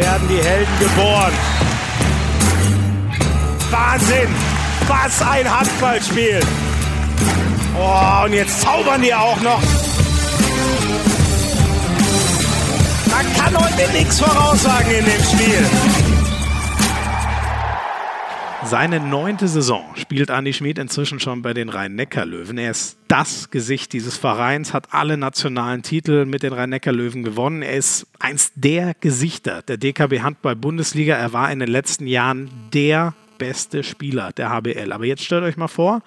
werden die Helden geboren. Wahnsinn! Was ein Handballspiel! Oh, und jetzt zaubern die auch noch. Man kann heute nichts voraussagen in dem Spiel. Seine neunte Saison spielt Andi Schmid inzwischen schon bei den Rhein-Neckar-Löwen. Er ist das Gesicht dieses Vereins, hat alle nationalen Titel mit den Rhein-Neckar-Löwen gewonnen. Er ist eins der Gesichter der DKB Handball-Bundesliga. Er war in den letzten Jahren der beste Spieler der HBL. Aber jetzt stellt euch mal vor,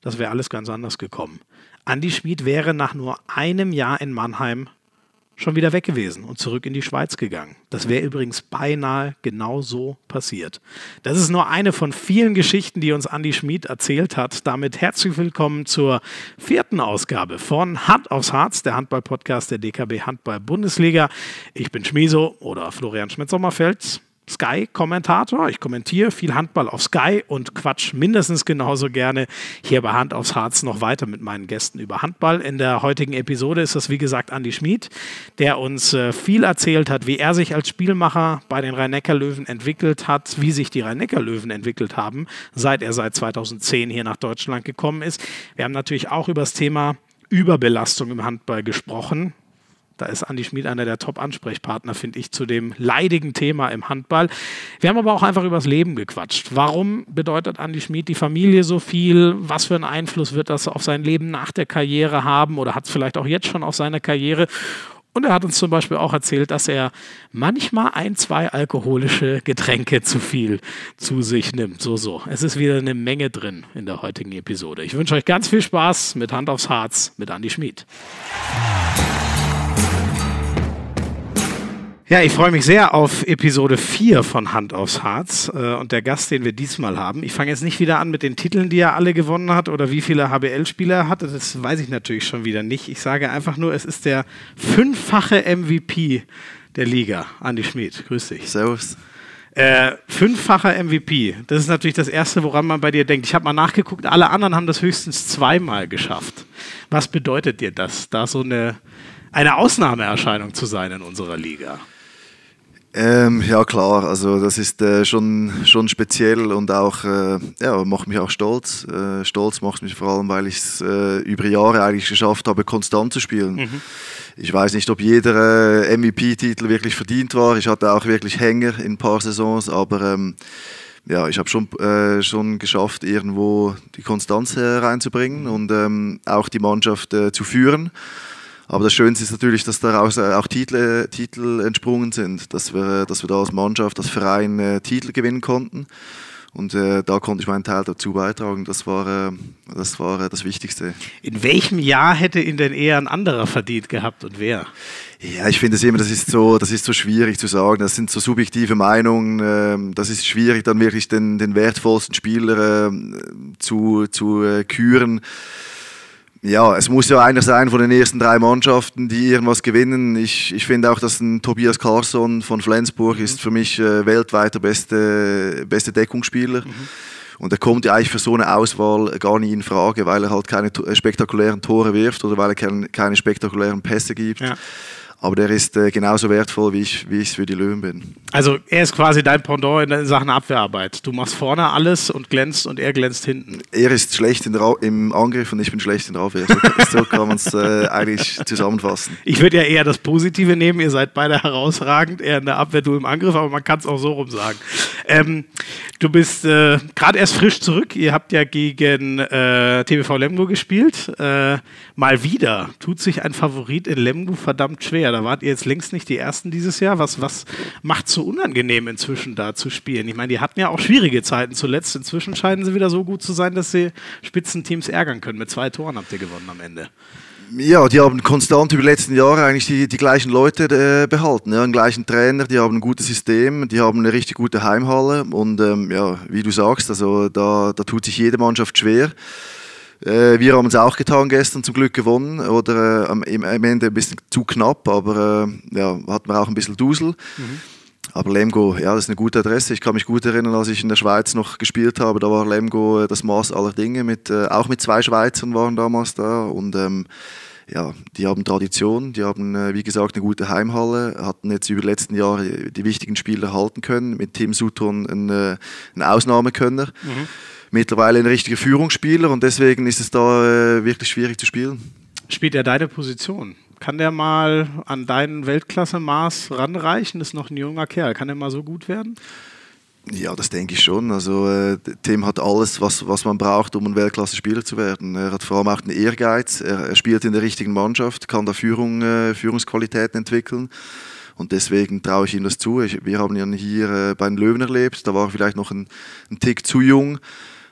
das wäre alles ganz anders gekommen. Andi Schmid wäre nach nur einem Jahr in Mannheim schon wieder weg gewesen und zurück in die Schweiz gegangen. Das wäre übrigens beinahe genau so passiert. Das ist nur eine von vielen Geschichten, die uns Andi Schmid erzählt hat. Damit herzlich willkommen zur vierten Ausgabe von Hand aufs Harz, der Handball-Podcast der DKB Handball Bundesliga. Ich bin Schmieso oder Florian Schmidt-Sommerfeld. Sky-Kommentator. Ich kommentiere viel Handball auf Sky und quatsch mindestens genauso gerne hier bei Hand aufs Harz noch weiter mit meinen Gästen über Handball. In der heutigen Episode ist das, wie gesagt, Andi Schmid, der uns äh, viel erzählt hat, wie er sich als Spielmacher bei den Rhein-Neckar-Löwen entwickelt hat, wie sich die Rhein-Neckar-Löwen entwickelt haben, seit er seit 2010 hier nach Deutschland gekommen ist. Wir haben natürlich auch über das Thema Überbelastung im Handball gesprochen. Da ist Andi Schmid einer der Top-Ansprechpartner, finde ich, zu dem leidigen Thema im Handball. Wir haben aber auch einfach übers Leben gequatscht. Warum bedeutet Andi Schmid die Familie so viel? Was für einen Einfluss wird das auf sein Leben nach der Karriere haben oder hat es vielleicht auch jetzt schon auf seine Karriere? Und er hat uns zum Beispiel auch erzählt, dass er manchmal ein, zwei alkoholische Getränke zu viel zu sich nimmt. So, so. Es ist wieder eine Menge drin in der heutigen Episode. Ich wünsche euch ganz viel Spaß mit Hand aufs Harz mit Andi Schmid. Ja, ich freue mich sehr auf Episode 4 von Hand aufs Harz äh, und der Gast, den wir diesmal haben. Ich fange jetzt nicht wieder an mit den Titeln, die er alle gewonnen hat oder wie viele HBL-Spieler er hatte. Das weiß ich natürlich schon wieder nicht. Ich sage einfach nur, es ist der fünffache MVP der Liga. Andi Schmid, grüß dich. Servus. Äh, fünffacher MVP. Das ist natürlich das Erste, woran man bei dir denkt. Ich habe mal nachgeguckt, alle anderen haben das höchstens zweimal geschafft. Was bedeutet dir das, da so eine, eine Ausnahmeerscheinung zu sein in unserer Liga? Ähm, ja klar, also das ist äh, schon, schon speziell und auch äh, ja, macht mich auch stolz. Äh, stolz macht mich vor allem, weil ich es äh, über Jahre eigentlich geschafft habe, konstant zu spielen. Mhm. Ich weiß nicht, ob jeder äh, MVP-Titel wirklich verdient war. Ich hatte auch wirklich Hänger in ein paar Saisons, aber ähm, ja, ich habe schon, äh, schon geschafft, irgendwo die Konstanz reinzubringen und ähm, auch die Mannschaft zu führen. Aber das Schönste ist natürlich, dass daraus äh, auch Titel, Titel entsprungen sind, dass wir, dass wir da als Mannschaft, als Verein äh, Titel gewinnen konnten. Und äh, da konnte ich meinen Teil dazu beitragen. Das war, äh, das war äh, das Wichtigste. In welchem Jahr hätte ihn denn eher ein anderer verdient gehabt und wer? Ja, ich finde es immer, das ist so, das ist so schwierig zu sagen. Das sind so subjektive Meinungen. Ähm, das ist schwierig, dann wirklich den, den wertvollsten Spieler ähm, zu, zu äh, küren ja, es muss ja einer sein von den ersten drei Mannschaften, die irgendwas gewinnen. Ich, ich finde auch, dass ein Tobias Carlson von Flensburg mhm. ist für mich äh, weltweit der beste, beste Deckungsspieler. Mhm. Und er kommt ja eigentlich für so eine Auswahl gar nicht in Frage, weil er halt keine spektakulären Tore wirft oder weil er keine, keine spektakulären Pässe gibt. Ja. Aber der ist äh, genauso wertvoll, wie ich, es für die Löwen bin. Also er ist quasi dein Pendant in Sachen Abwehrarbeit. Du machst vorne alles und glänzt und er glänzt hinten. Er ist schlecht im Angriff und ich bin schlecht in der Abwehr. So, so kann man es äh, eigentlich zusammenfassen. Ich würde ja eher das Positive nehmen. Ihr seid beide herausragend. Er in der Abwehr, du im Angriff, aber man kann es auch so rum sagen. Ähm, du bist äh, gerade erst frisch zurück. Ihr habt ja gegen äh, TBV Lemgo gespielt. Äh, mal wieder tut sich ein Favorit in Lemgo verdammt schwer ja, da wart ihr jetzt längst nicht die Ersten dieses Jahr. Was, was macht es so unangenehm inzwischen da zu spielen? Ich meine, die hatten ja auch schwierige Zeiten zuletzt. Inzwischen scheinen sie wieder so gut zu sein, dass sie Spitzenteams ärgern können. Mit zwei Toren habt ihr gewonnen am Ende. Ja, die haben konstant über die letzten Jahre eigentlich die, die gleichen Leute äh, behalten. Ja, den gleichen Trainer, die haben ein gutes System, die haben eine richtig gute Heimhalle und ähm, ja, wie du sagst, also da, da tut sich jede Mannschaft schwer. Äh, wir haben es auch getan gestern, zum Glück gewonnen. Oder äh, am, am, Ende ein bisschen zu knapp, aber äh, ja, hatten wir auch ein bisschen Dusel. Mhm. Aber Lemgo, ja, das ist eine gute Adresse. Ich kann mich gut erinnern, als ich in der Schweiz noch gespielt habe, da war Lemgo äh, das Maß aller Dinge. Mit, äh, auch mit zwei Schweizern waren damals da. Und ähm, ja, die haben Tradition, die haben, äh, wie gesagt, eine gute Heimhalle, hatten jetzt über die letzten Jahre die wichtigen Spieler halten können, mit Tim Sutton einen, einen Ausnahmekönner. Mhm. Mittlerweile ein richtiger Führungsspieler und deswegen ist es da äh, wirklich schwierig zu spielen. Spielt er deine Position? Kann der mal an dein Weltklasse-Maß ranreichen? Ist noch ein junger Kerl. Kann er mal so gut werden? Ja, das denke ich schon. Also äh, Tim hat alles, was, was man braucht, um ein Weltklasse-Spieler zu werden. Er hat vor allem auch einen Ehrgeiz. Er, er spielt in der richtigen Mannschaft, kann da Führung, äh, Führungsqualitäten entwickeln. Und deswegen traue ich ihm das zu. Ich, wir haben ihn hier äh, bei den Löwen erlebt. Da war er vielleicht noch ein, ein Tick zu jung.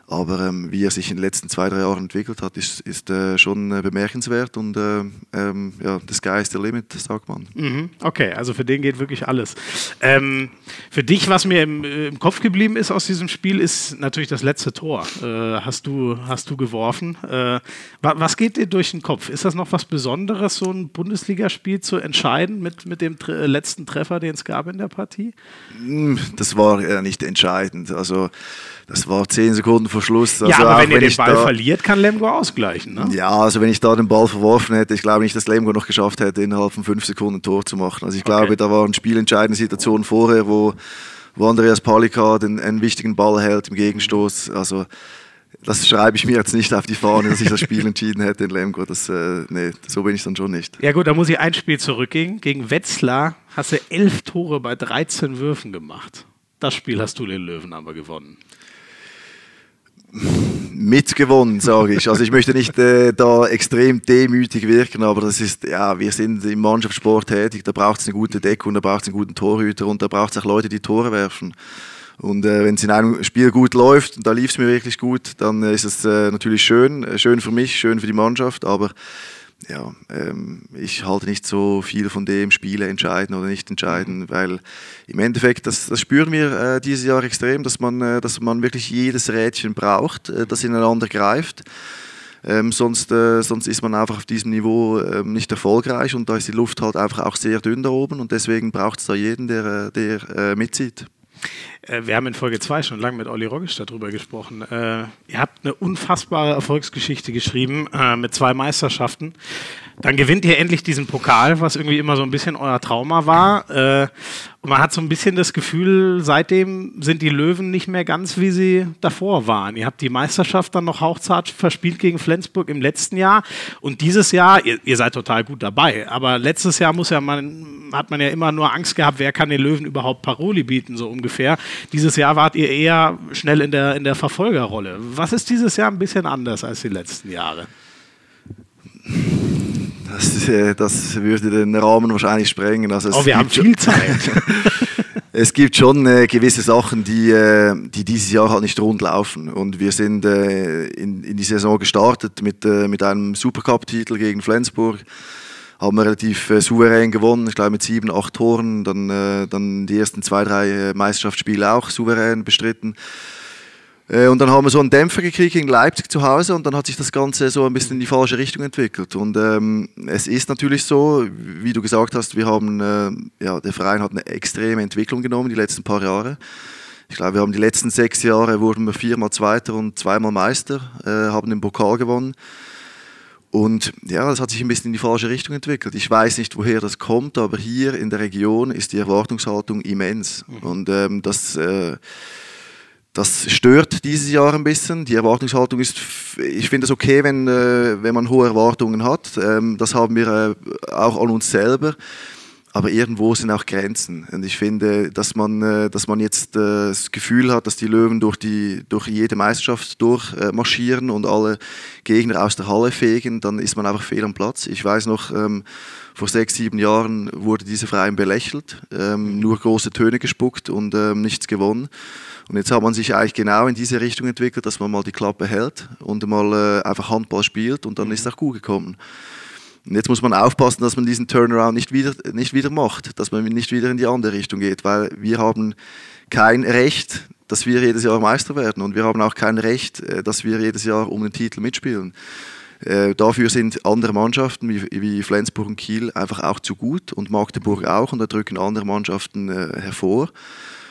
Aber ähm, wie er sich in den letzten zwei, drei Jahren entwickelt hat, ist, ist äh, schon äh, bemerkenswert und äh, ähm, ja, the sky is the limit, sagt man. Mhm, okay, also für den geht wirklich alles. Ähm, für dich, was mir im, äh, im, Kopf geblieben ist aus diesem Spiel, ist natürlich das letzte Tor. Äh, hast, du, hast du geworfen. Äh, was geht dir durch den Kopf? Ist das noch was Besonderes, so ein Bundesligaspiel zu entscheiden mit, mit dem tre letzten Treffer, den es gab in der Partie? Hm, das war nicht entscheidend. Also das war zehn Sekunden vor Schluss. Also ja, aber wenn ihr den Ball da, verliert, kann Lemgo ausgleichen. Ne? Ja, also wenn ich da den Ball verworfen hätte, ich glaube nicht, dass Lemgo noch geschafft hätte, innerhalb von fünf Sekunden ein Tor zu machen. Also ich okay. glaube, da waren spielentscheidende Situationen vorher, wo, wo Andreas Palika den, einen wichtigen Ball hält im Gegenstoß. Also das schreibe ich mir jetzt nicht auf die Fahne, dass ich das Spiel entschieden hätte in Lemgo. Das, äh, nee, so bin ich dann schon nicht. Ja gut, da muss ich ein Spiel zurückgehen. Gegen Wetzlar hast du elf Tore bei 13 Würfen gemacht. Das Spiel hast du den Löwen aber gewonnen mitgewonnen, sage ich. Also ich möchte nicht äh, da extrem demütig wirken, aber das ist, ja, wir sind im Mannschaftssport tätig, da braucht es eine gute Deckung, da braucht es einen guten Torhüter und da braucht es auch Leute, die Tore werfen. Und äh, wenn es in einem Spiel gut läuft, und da lief es mir wirklich gut, dann ist es äh, natürlich schön, äh, schön für mich, schön für die Mannschaft, aber ja, ähm, ich halte nicht so viel von dem, Spiele entscheiden oder nicht entscheiden, mhm. weil im Endeffekt, das, das spüren wir äh, dieses Jahr extrem, dass man, äh, dass man wirklich jedes Rädchen braucht, äh, das ineinander greift. Ähm, sonst, äh, sonst ist man einfach auf diesem Niveau ähm, nicht erfolgreich und da ist die Luft halt einfach auch sehr dünn da oben und deswegen braucht es da jeden, der, äh, der äh, mitzieht. Äh, wir haben in Folge 2 schon lange mit Olli Roggestadt darüber gesprochen. Äh, ihr habt eine unfassbare Erfolgsgeschichte geschrieben äh, mit zwei Meisterschaften. Dann gewinnt ihr endlich diesen Pokal, was irgendwie immer so ein bisschen euer Trauma war. Äh, und man hat so ein bisschen das Gefühl, seitdem sind die Löwen nicht mehr ganz, wie sie davor waren. Ihr habt die Meisterschaft dann noch hauchzart verspielt gegen Flensburg im letzten Jahr. Und dieses Jahr, ihr, ihr seid total gut dabei, aber letztes Jahr muss ja man, hat man ja immer nur Angst gehabt, wer kann den Löwen überhaupt Paroli bieten, so ungefähr. Dieses Jahr wart ihr eher schnell in der, in der Verfolgerrolle. Was ist dieses Jahr ein bisschen anders als die letzten Jahre? Das, äh, das würde den Rahmen wahrscheinlich sprengen. Also oh, wir haben viel Zeit. es gibt schon äh, gewisse Sachen, die, äh, die dieses Jahr halt nicht rund laufen. Und wir sind äh, in, in die Saison gestartet mit, äh, mit einem Supercup-Titel gegen Flensburg. Haben wir relativ äh, souverän gewonnen, ich glaube mit sieben, acht Toren. Dann, dann die ersten zwei, drei Meisterschaftsspiele auch souverän bestritten. Äh, und dann haben wir so einen Dämpfer gekriegt gegen Leipzig zu Hause und dann hat sich das Ganze so ein bisschen in die falsche Richtung entwickelt. Und ähm, es ist natürlich so, wie du gesagt hast, wir haben, äh, ja, der Verein hat eine extreme Entwicklung genommen die letzten paar Jahre. Ich glaube, wir haben die letzten sechs Jahre wurden wir viermal Zweiter und zweimal Meister, äh, haben den Pokal gewonnen. Und ja, das hat sich ein bisschen in die falsche Richtung entwickelt. Ich weiß nicht, woher das kommt, aber hier in der Region ist die Erwartungshaltung immens. Mhm. Und ähm, das äh, das stört dieses Jahr ein bisschen. Die Erwartungshaltung ist, ich finde es okay, wenn, äh, wenn man hohe Erwartungen hat. Ähm, das haben wir äh, auch an uns selber. Aber irgendwo sind auch Grenzen. Und ich finde, dass man, äh, dass man jetzt das Gefühl hat, dass die Löwen durch, die, durch jede Meisterschaft durchmarschieren und alle Gegner aus der Halle fegen, dann ist man einfach fehl am Platz. Ich weiß noch, ähm, vor sechs, sieben Jahren wurde dieser Verein belächelt, ähm, nur große Töne gespuckt und nichts gewonnen. Und jetzt hat man sich eigentlich genau in diese Richtung entwickelt, dass man mal die Klappe hält und mal äh, einfach Handball spielt und dann ist es auch gut gekommen. Und jetzt muss man aufpassen, dass man diesen Turnaround nicht wieder, nicht wieder macht, dass man nicht wieder in die andere Richtung geht, weil wir haben kein Recht, dass wir jedes Jahr Meister werden und wir haben auch kein Recht, äh, dass wir jedes Jahr um den Titel mitspielen. Äh, dafür sind andere Mannschaften wie, wie, Flensburg und Kiel einfach auch zu gut und Magdeburg auch und da drücken andere Mannschaften äh, hervor.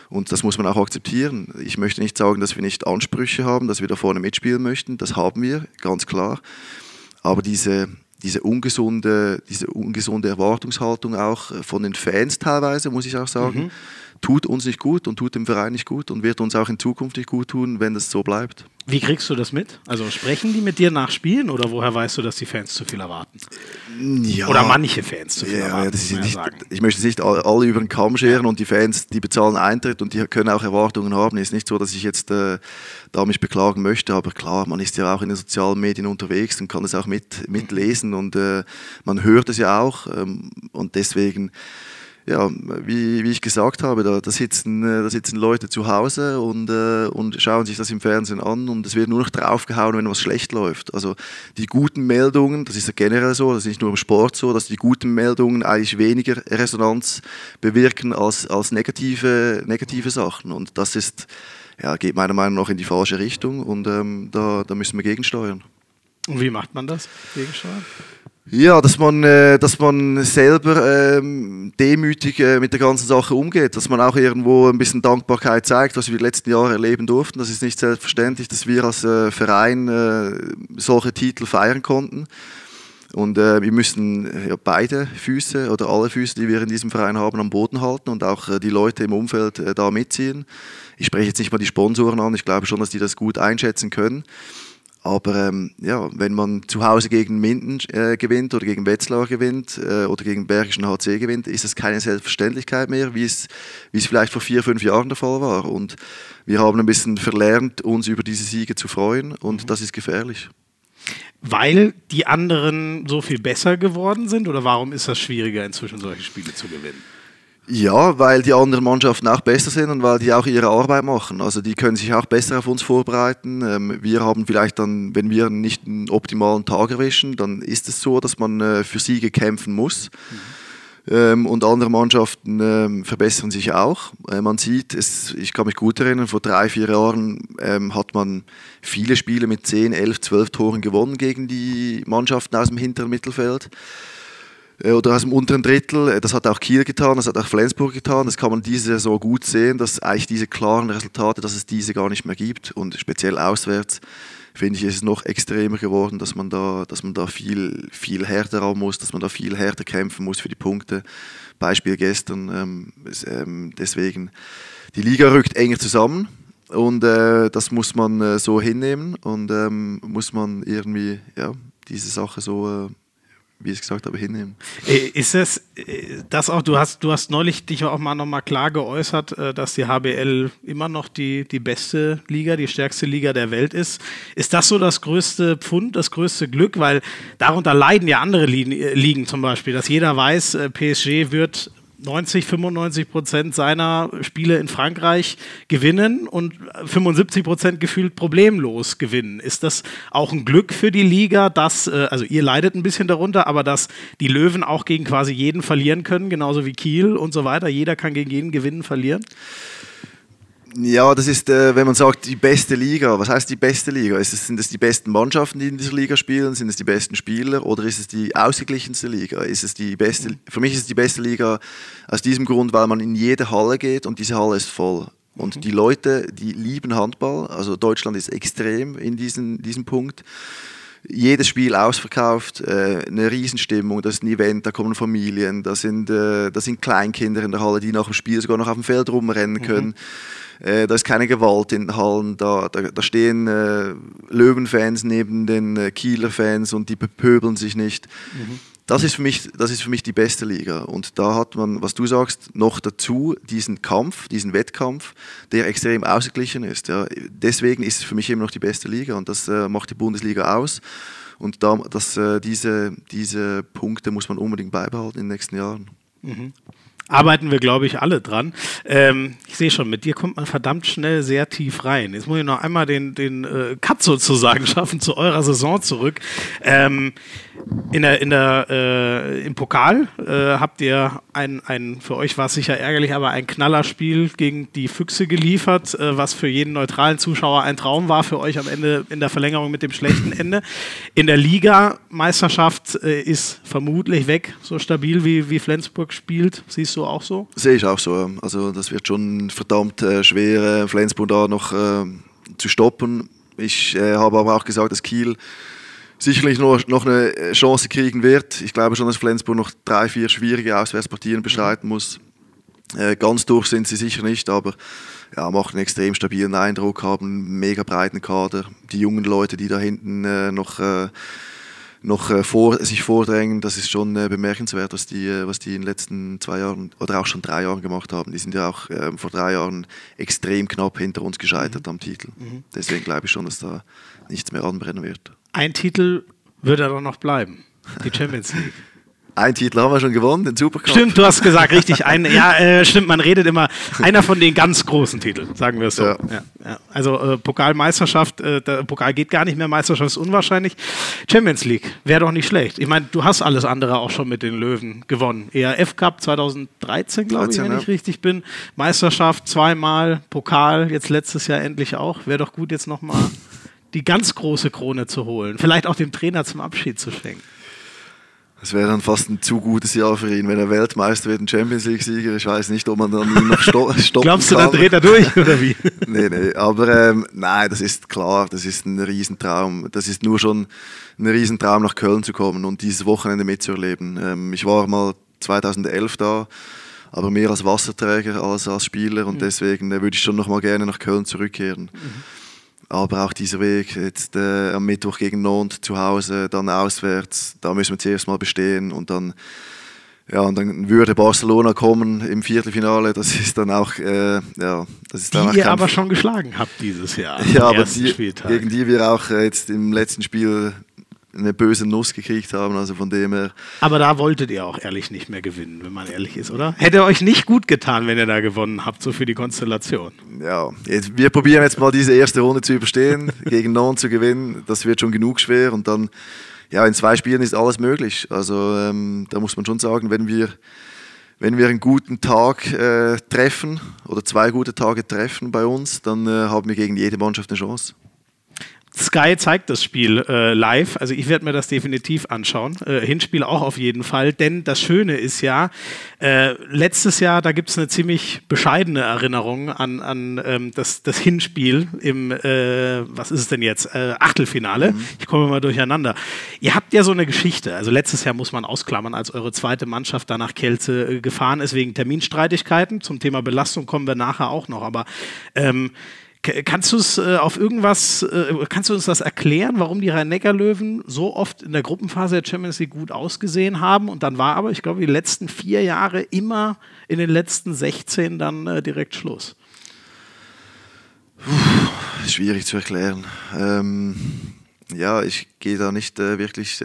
Und das muss man auch akzeptieren. Ich möchte nicht sagen, dass wir nicht Ansprüche haben, dass wir da vorne mitspielen möchten. Das haben wir, ganz klar. Aber diese, diese ungesunde, diese ungesunde Erwartungshaltung auch von den Fans teilweise, muss ich auch sagen, mhm. tut uns nicht gut und tut dem Verein nicht gut und wird uns auch in Zukunft nicht gut tun, wenn das so bleibt. Wie kriegst du das mit? Also sprechen die mit dir nach Spielen oder woher weißt du, dass die Fans zu viel erwarten? Ja. Oder manche Fans zu viel ja, erwarten. Ja, nicht, ich möchte nicht alle über den Kamm scheren und die Fans, die bezahlen Eintritt und die können auch Erwartungen haben. Es ist nicht so, dass ich jetzt äh, da mich beklagen möchte, aber klar, man ist ja auch in den sozialen Medien unterwegs und kann es auch mit, mitlesen und äh, man hört es ja auch ähm, und deswegen ja, wie, wie ich gesagt habe, da, da, sitzen, äh, da sitzen Leute zu Hause und, äh, und schauen sich das im Fernsehen an und es wird nur noch draufgehauen, wenn was schlecht läuft. Also die guten Meldungen, das ist ja generell so, das ist nicht nur im Sport so, dass die guten Meldungen eigentlich weniger Resonanz bewirken als, als negative, negative Sachen. Und das ist, ja, geht meiner Meinung nach in die falsche Richtung und ähm, da, da müssen wir gegensteuern. Und wie macht man das, gegensteuern? Ja, dass man, äh, dass man selber ähm, demütig äh, mit der ganzen Sache umgeht, dass man auch irgendwo ein bisschen Dankbarkeit zeigt, was wir die letzten Jahre erleben durften. Das ist nicht selbstverständlich, dass wir als äh, Verein äh, solche Titel feiern konnten. Und äh, wir müssen äh, ja, beide Füße oder alle Füße, die wir in diesem Verein haben, am Boden halten und auch äh, die Leute im Umfeld äh, da mitziehen. Ich spreche jetzt nicht mal die Sponsoren an, ich glaube schon, dass die das gut einschätzen können. Aber ähm, ja, wenn man zu Hause gegen Minden äh, gewinnt oder gegen Wetzlar gewinnt äh, oder gegen Bergischen HC gewinnt, ist es keine Selbstverständlichkeit mehr, wie es, wie es vielleicht vor vier, fünf Jahren der Fall war. Und wir haben ein bisschen verlernt, uns über diese Siege zu freuen und mhm. das ist gefährlich. Weil die anderen so viel besser geworden sind oder warum ist das schwieriger, inzwischen solche Spiele zu gewinnen? Ja, weil die anderen Mannschaften auch besser sind und weil die auch ihre Arbeit machen. Also die können sich auch besser auf uns vorbereiten. Ähm, wir haben vielleicht dann, wenn wir nicht einen optimalen Tag erwischen, dann ist es so, dass man äh, für Siege kämpfen muss. Mhm. Und andere Mannschaften ähm, verbessern sich auch. Äh, man sieht, es, ich kann mich gut erinnern, vor drei, vier Jahren ähm, hat man viele Spiele mit 10, 11, 12 Toren gewonnen gegen die Mannschaften aus dem hinteren Mittelfeld. Äh, oder aus dem unteren Drittel. Äh, das hat auch Kiel getan, das hat auch Flensburg getan. Das kann man diese Saison gut sehen, dass eigentlich diese klaren Resultate, dass es diese gar nicht mehr gibt. Und speziell auswärts finde ich, ist es noch extremer geworden, dass man da, dass man da viel, viel härter ran muss, dass man da viel härter kämpfen muss für die Punkte. Beispiel gestern. Ähm, ähm, deswegen, die Liga rückt enger zusammen. Und äh, das muss man äh, so hinnehmen und ähm, muss man irgendwie ja, diese Sache so äh, wie ich es gesagt habe, hinnehmen. Äh, ist es äh, das auch, du hast, du hast neulich dich auch mal nochmal klar geäußert, äh, dass die HBL immer noch die, die beste Liga, die stärkste Liga der Welt ist. Ist das so das größte Pfund, das größte Glück? Weil darunter leiden ja andere Ligen zum Beispiel, dass jeder weiß, PSG wird 90, 95 Prozent seiner Spiele in Frankreich gewinnen und 75 Prozent gefühlt problemlos gewinnen. Ist das auch ein Glück für die Liga, dass, äh, also ihr leidet ein bisschen darunter, aber dass die Löwen auch gegen quasi jeden verlieren können, genauso wie Kiel und so weiter. Jeder kann gegen jeden gewinnen, verlieren? Ja, das ist, äh, wenn man sagt, die beste Liga. Was heißt die beste Liga? Es, sind es die besten Mannschaften, die in dieser Liga spielen? Sind es die besten Spieler? Oder ist es die ausgeglichenste Liga? Ist es die beste, für mich ist es die beste Liga aus diesem Grund, weil man in jede Halle geht und diese Halle ist voll. Und mhm. die Leute, die lieben Handball. Also Deutschland ist extrem in diesem, diesem Punkt jedes Spiel ausverkauft, äh, eine Riesenstimmung, das ist ein Event, da kommen Familien, da sind, äh, da sind Kleinkinder in der Halle, die nach dem Spiel sogar noch auf dem Feld rumrennen mhm. können. Mhm. Äh, da ist keine Gewalt in den Hallen, da, da, da stehen äh, Löwenfans neben den äh, Kieler Fans und die bepöbeln sich nicht. Mhm. Das ist, für mich, das ist für mich die beste Liga. Und da hat man, was du sagst, noch dazu diesen Kampf, diesen Wettkampf, der extrem ausgeglichen ist. Ja. Deswegen ist es für mich immer noch die beste Liga und das äh, macht die Bundesliga aus. Und da, das, äh, diese, diese Punkte muss man unbedingt beibehalten in den nächsten Jahren. Mhm arbeiten wir, glaube ich, alle dran. Ähm, ich sehe schon, mit dir kommt man verdammt schnell sehr tief rein. Jetzt muss ich noch einmal den, den äh, Cut sozusagen schaffen zu eurer Saison zurück. Ähm, in der, in der, äh, Im Pokal äh, habt ihr ein, ein, für euch war es sicher ärgerlich, aber ein Knallerspiel gegen die Füchse geliefert, äh, was für jeden neutralen Zuschauer ein Traum war, für euch am Ende in der Verlängerung mit dem schlechten Ende. In der Liga-Meisterschaft äh, ist vermutlich weg, so stabil wie, wie Flensburg spielt. Siehst du auch so? Sehe ich auch so. Also das wird schon verdammt äh, schwer, äh, Flensburg da noch zu stoppen. Ich habe aber auch gesagt, dass Kiel sicherlich noch, noch eine Chance kriegen wird. Ich glaube schon, dass Flensburg noch drei, vier schwierige Auswärtspartien bestreiten muss. Äh, ganz durch sind sie sicher nicht, aber ja, machen einen extrem stabilen Eindruck, haben einen mega breiten Kader. Die jungen Leute, die da hinten äh, noch, äh, noch äh, vor, sich vordrängen, das ist schon äh, bemerkenswert, was die, äh, was die in den letzten zwei Jahren oder auch schon drei Jahren gemacht haben. Die sind ja auch ähm, vor drei Jahren extrem knapp hinter uns gescheitert mhm. am Titel. Mhm. Deswegen glaube ich schon, dass da nichts mehr anbrennen wird. Ein Titel wird er doch noch bleiben, die Champions League. Ein Titel haben wir schon gewonnen, den Supercup. Stimmt, du hast gesagt, richtig. Ein, ja, äh, stimmt, man redet immer, einer von den ganz großen Titeln, sagen wir es so. Ja. Ja, ja. Also äh, Pokalmeisterschaft, äh, der Pokal geht gar nicht mehr, Meisterschaft ist unwahrscheinlich. Champions League wäre doch nicht schlecht. Ich meine, du hast alles andere auch schon mit den Löwen gewonnen. ERF Cup 2013, glaube ich, wenn ich richtig bin. Meisterschaft zweimal, Pokal, jetzt letztes Jahr endlich auch. Wäre doch gut, jetzt nochmal die ganz große Krone zu holen. Vielleicht auch dem Trainer zum Abschied zu schenken. Es wäre dann fast ein zu gutes Jahr für ihn, wenn er Weltmeister wird, ein Champions League-Sieger. Ich weiß nicht, ob man dann ihn noch sto stoppen Glaubst du, dann dreht er durch oder wie? nee, nee, aber ähm, nein, das ist klar, das ist ein Riesentraum. Das ist nur schon ein Riesentraum, nach Köln zu kommen und dieses Wochenende mitzuerleben. Ähm, ich war mal 2011 da, aber mehr als Wasserträger als als Spieler und mhm. deswegen äh, würde ich schon noch mal gerne nach Köln zurückkehren. Mhm. Aber auch dieser Weg jetzt äh, am Mittwoch gegen Nantes zu Hause, dann auswärts, da müssen wir zuerst mal bestehen und dann ja, und dann würde Barcelona kommen im Viertelfinale. Das ist dann auch, äh, ja, das ist dann die ihr aber schon geschlagen habt dieses Jahr. Ja, aber die, gegen die wir auch äh, jetzt im letzten Spiel eine böse Nuss gekriegt haben. Also von dem her. Aber da wolltet ihr auch ehrlich nicht mehr gewinnen, wenn man ehrlich ist, oder? Hätte euch nicht gut getan, wenn ihr da gewonnen habt, so für die Konstellation. Ja, jetzt, wir probieren jetzt mal diese erste Runde zu überstehen, gegen Non zu gewinnen. Das wird schon genug schwer und dann, ja, in zwei Spielen ist alles möglich. Also ähm, da muss man schon sagen, wenn wir wenn wir einen guten Tag äh, treffen oder zwei gute Tage treffen bei uns, dann äh, haben wir gegen jede Mannschaft eine Chance. Sky zeigt das Spiel äh, live, also ich werde mir das definitiv anschauen. Äh, Hinspiel auch auf jeden Fall, denn das Schöne ist ja, äh, letztes Jahr, da gibt es eine ziemlich bescheidene Erinnerung an, an ähm, das, das Hinspiel im, äh, was ist es denn jetzt, äh, Achtelfinale. Mhm. Ich komme mal durcheinander. Ihr habt ja so eine Geschichte, also letztes Jahr muss man ausklammern, als eure zweite Mannschaft da nach Kelze äh, gefahren ist wegen Terminstreitigkeiten. Zum Thema Belastung kommen wir nachher auch noch, aber ähm, Kannst du es äh, auf irgendwas, äh, kannst du uns das erklären, warum die Rhein-Neckar-Löwen so oft in der Gruppenphase der Champions League gut ausgesehen haben und dann war aber, ich glaube, die letzten vier Jahre immer in den letzten 16 dann äh, direkt Schluss? Puh, schwierig zu erklären. Ähm, ja, ich gehe da nicht wirklich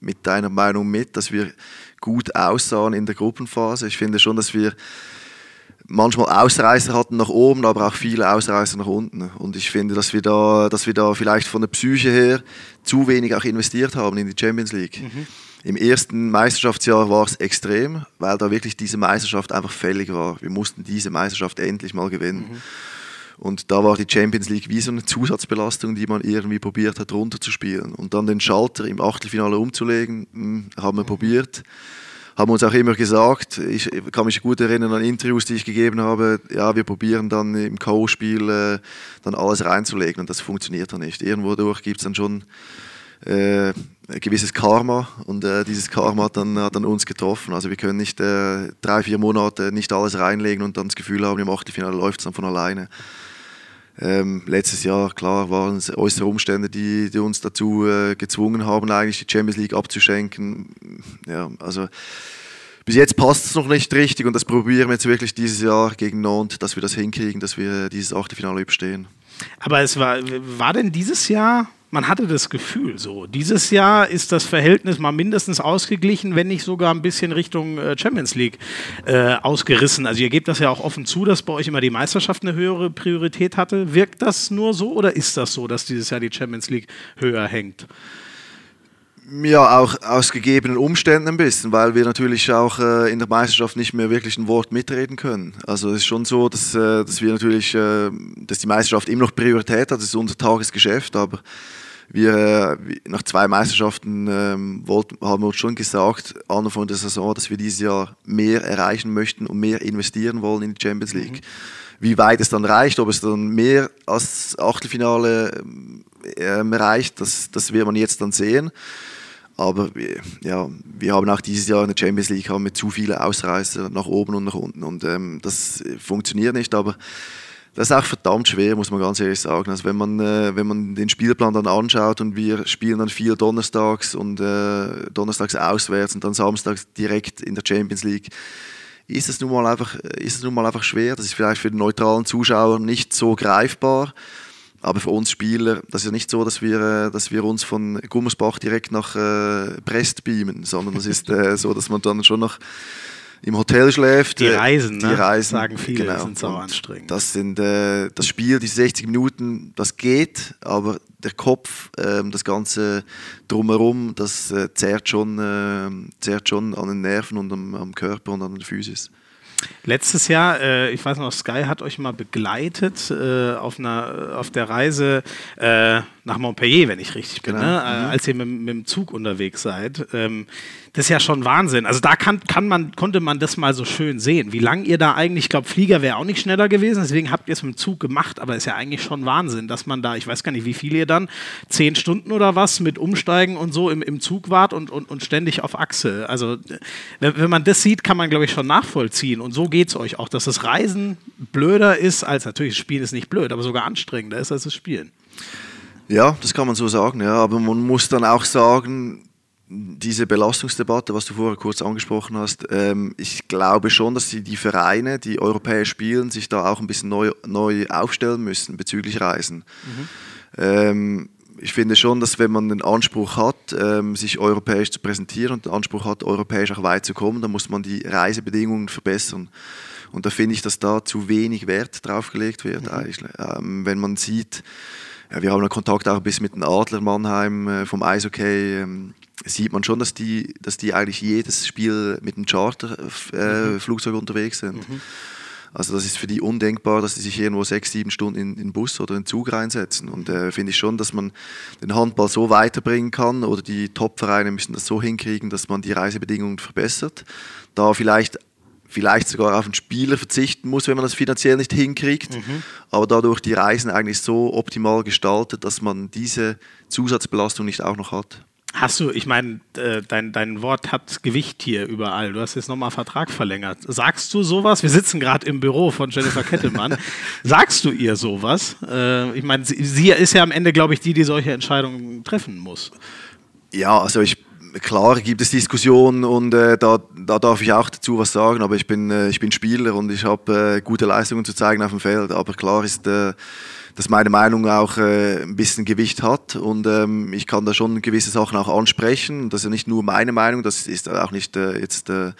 mit deiner Meinung mit, dass wir gut aussahen in der Gruppenphase. Ich finde schon, dass wir manchmal Ausreißer hatten nach oben, aber auch viele Ausreißer nach unten. Und ich finde, dass wir da, dass wir da vielleicht von der Psyche her zu wenig auch investiert haben in die Champions League. Mhm. Im ersten Meisterschaftsjahr war es extrem, weil da wirklich diese Meisterschaft einfach fällig war. Wir mussten diese Meisterschaft endlich mal gewinnen. Mhm. Und da war die Champions League wie so eine Zusatzbelastung, die man irgendwie probiert hat runterzuspielen. Und dann den Schalter im Achtelfinale umzulegen, hm, haben wir mhm. probiert haben uns auch immer gesagt, ich kann mich gut erinnern an Interviews, die ich gegeben habe, ja, wir probieren dann im K.O.-Spiel äh, dann alles reinzulegen und das funktioniert dann nicht. Irgendwo durch gibt es dann schon äh, ein gewisses Karma und äh, dieses Karma hat dann, hat dann uns getroffen. Also wir können nicht äh, drei, vier Monate nicht alles reinlegen und dann das Gefühl haben, im Achtelfinale läuft es dann von alleine. Ähm, letztes Jahr, klar, waren es äußere Umstände, die, die uns dazu äh, gezwungen haben, eigentlich die Champions League abzuschenken. Ja, also bis jetzt passt es noch nicht richtig und das probieren wir jetzt wirklich dieses Jahr gegen Nantes, dass wir das hinkriegen, dass wir dieses Achtelfinale überstehen. Aber es war, war denn dieses Jahr man hatte das Gefühl so. Dieses Jahr ist das Verhältnis mal mindestens ausgeglichen, wenn nicht sogar ein bisschen Richtung äh, Champions League äh, ausgerissen. Also ihr gebt das ja auch offen zu, dass bei euch immer die Meisterschaft eine höhere Priorität hatte. Wirkt das nur so oder ist das so, dass dieses Jahr die Champions League höher hängt? Ja, auch aus gegebenen Umständen ein bisschen, weil wir natürlich auch äh, in der Meisterschaft nicht mehr wirklich ein Wort mitreden können. Also es ist schon so, dass, äh, dass wir natürlich, äh, dass die Meisterschaft immer noch Priorität hat, das ist unser Tagesgeschäft, aber wir äh, nach zwei Meisterschaften ähm, wollten, haben wir uns schon gesagt, Anfang der Saison, dass wir dieses Jahr mehr erreichen möchten und mehr investieren wollen in die Champions League. Mhm. Wie weit es dann reicht, ob es dann mehr als Achtelfinale ähm, reicht, das, das wird man jetzt dann sehen. Aber ja, wir haben auch dieses Jahr in der Champions League haben wir zu viele Ausreißer nach oben und nach unten und ähm, das funktioniert nicht. Aber das ist auch verdammt schwer, muss man ganz ehrlich sagen. Also wenn man, äh, wenn man den Spielplan dann anschaut und wir spielen dann vier Donnerstags und äh, Donnerstags auswärts und dann Samstags direkt in der Champions League, ist es nun mal einfach, ist es nun mal einfach schwer. Das ist vielleicht für den neutralen Zuschauer nicht so greifbar. Aber für uns Spieler, das ist ja nicht so, dass wir, äh, dass wir uns von Gummersbach direkt nach äh, Brest beamen, sondern das ist äh, so, dass man dann schon noch im Hotel schläft. Die Reisen, die ne? Reisen sagen viele, genau. sind so anstrengend. Das sind äh, das Spiel, die 60 Minuten, das geht, aber der Kopf, äh, das ganze drumherum, das äh, zerrt schon, äh, zerrt schon an den Nerven und am, am Körper und an der Physis. Letztes Jahr, äh, ich weiß noch, Sky hat euch mal begleitet äh, auf, einer, auf der Reise äh, nach Montpellier, wenn ich richtig bin, genau. ne? Mhm. als ihr mit, mit, dem Zug unterwegs seid. Ähm, das ist ja schon Wahnsinn. Also da kann, kann man, konnte man das mal so schön sehen, wie lange ihr da eigentlich, ich glaube, Flieger wäre auch nicht schneller gewesen, deswegen habt ihr es mit dem Zug gemacht, aber es ist ja eigentlich schon Wahnsinn, dass man da, ich weiß gar nicht, wie viel ihr dann, zehn Stunden oder was mit Umsteigen und so im, im Zug wart und, und, und ständig auf Achse. Also wenn, wenn man das sieht, kann man, glaube ich, schon nachvollziehen. Und so geht es euch auch, dass das Reisen blöder ist als, natürlich, das Spielen ist nicht blöd, aber sogar anstrengender ist als das Spielen. Ja, das kann man so sagen, ja. Aber man muss dann auch sagen, diese Belastungsdebatte, was du vorher kurz angesprochen hast, ähm, ich glaube schon, dass die, die Vereine, die europäisch spielen, sich da auch ein bisschen neu, neu aufstellen müssen bezüglich Reisen. Mhm. Ähm, ich finde schon, dass wenn man den Anspruch hat, ähm, sich europäisch zu präsentieren und den Anspruch hat, europäisch auch weit zu kommen, dann muss man die Reisebedingungen verbessern. Und da finde ich, dass da zu wenig Wert drauf gelegt wird. Mhm. Eigentlich. Ähm, wenn man sieht, wir haben Kontakt auch ein bisschen mit dem Adler Mannheim äh, vom Eishockey. Ähm, sieht man schon, dass die, dass die eigentlich jedes Spiel mit einem Charterflugzeug äh, mhm. unterwegs sind. Mhm. Also das ist für die undenkbar, dass sie sich irgendwo sechs, sieben Stunden in den Bus oder in den Zug reinsetzen. Und äh, finde ich schon, dass man den Handball so weiterbringen kann oder die Top-Vereine müssen das so hinkriegen, dass man die Reisebedingungen verbessert. Da vielleicht vielleicht sogar auf einen Spieler verzichten muss, wenn man das finanziell nicht hinkriegt, mhm. aber dadurch die Reisen eigentlich so optimal gestaltet, dass man diese Zusatzbelastung nicht auch noch hat. Hast du, ich meine, äh, dein, dein Wort hat Gewicht hier überall. Du hast jetzt nochmal Vertrag verlängert. Sagst du sowas? Wir sitzen gerade im Büro von Jennifer Kettelmann. Sagst du ihr sowas? Äh, ich meine, sie, sie, ist ja am Ende, glaube ich, die, die solche Entscheidungen treffen muss. Ja, also ich klar gibt es Diskussionen und äh, da, da darf ich auch dazu was sagen, aber ich bin, äh, ich bin Spieler und ich habe äh, gute Leistungen zu zeigen auf dem Feld. Aber klar ist, äh, dass meine Meinung auch äh, ein bisschen Gewicht hat und ähm, ich kann da schon gewisse Sachen auch ansprechen. Das ist ja nicht nur meine Meinung, das ist auch nicht äh, jetzt, dass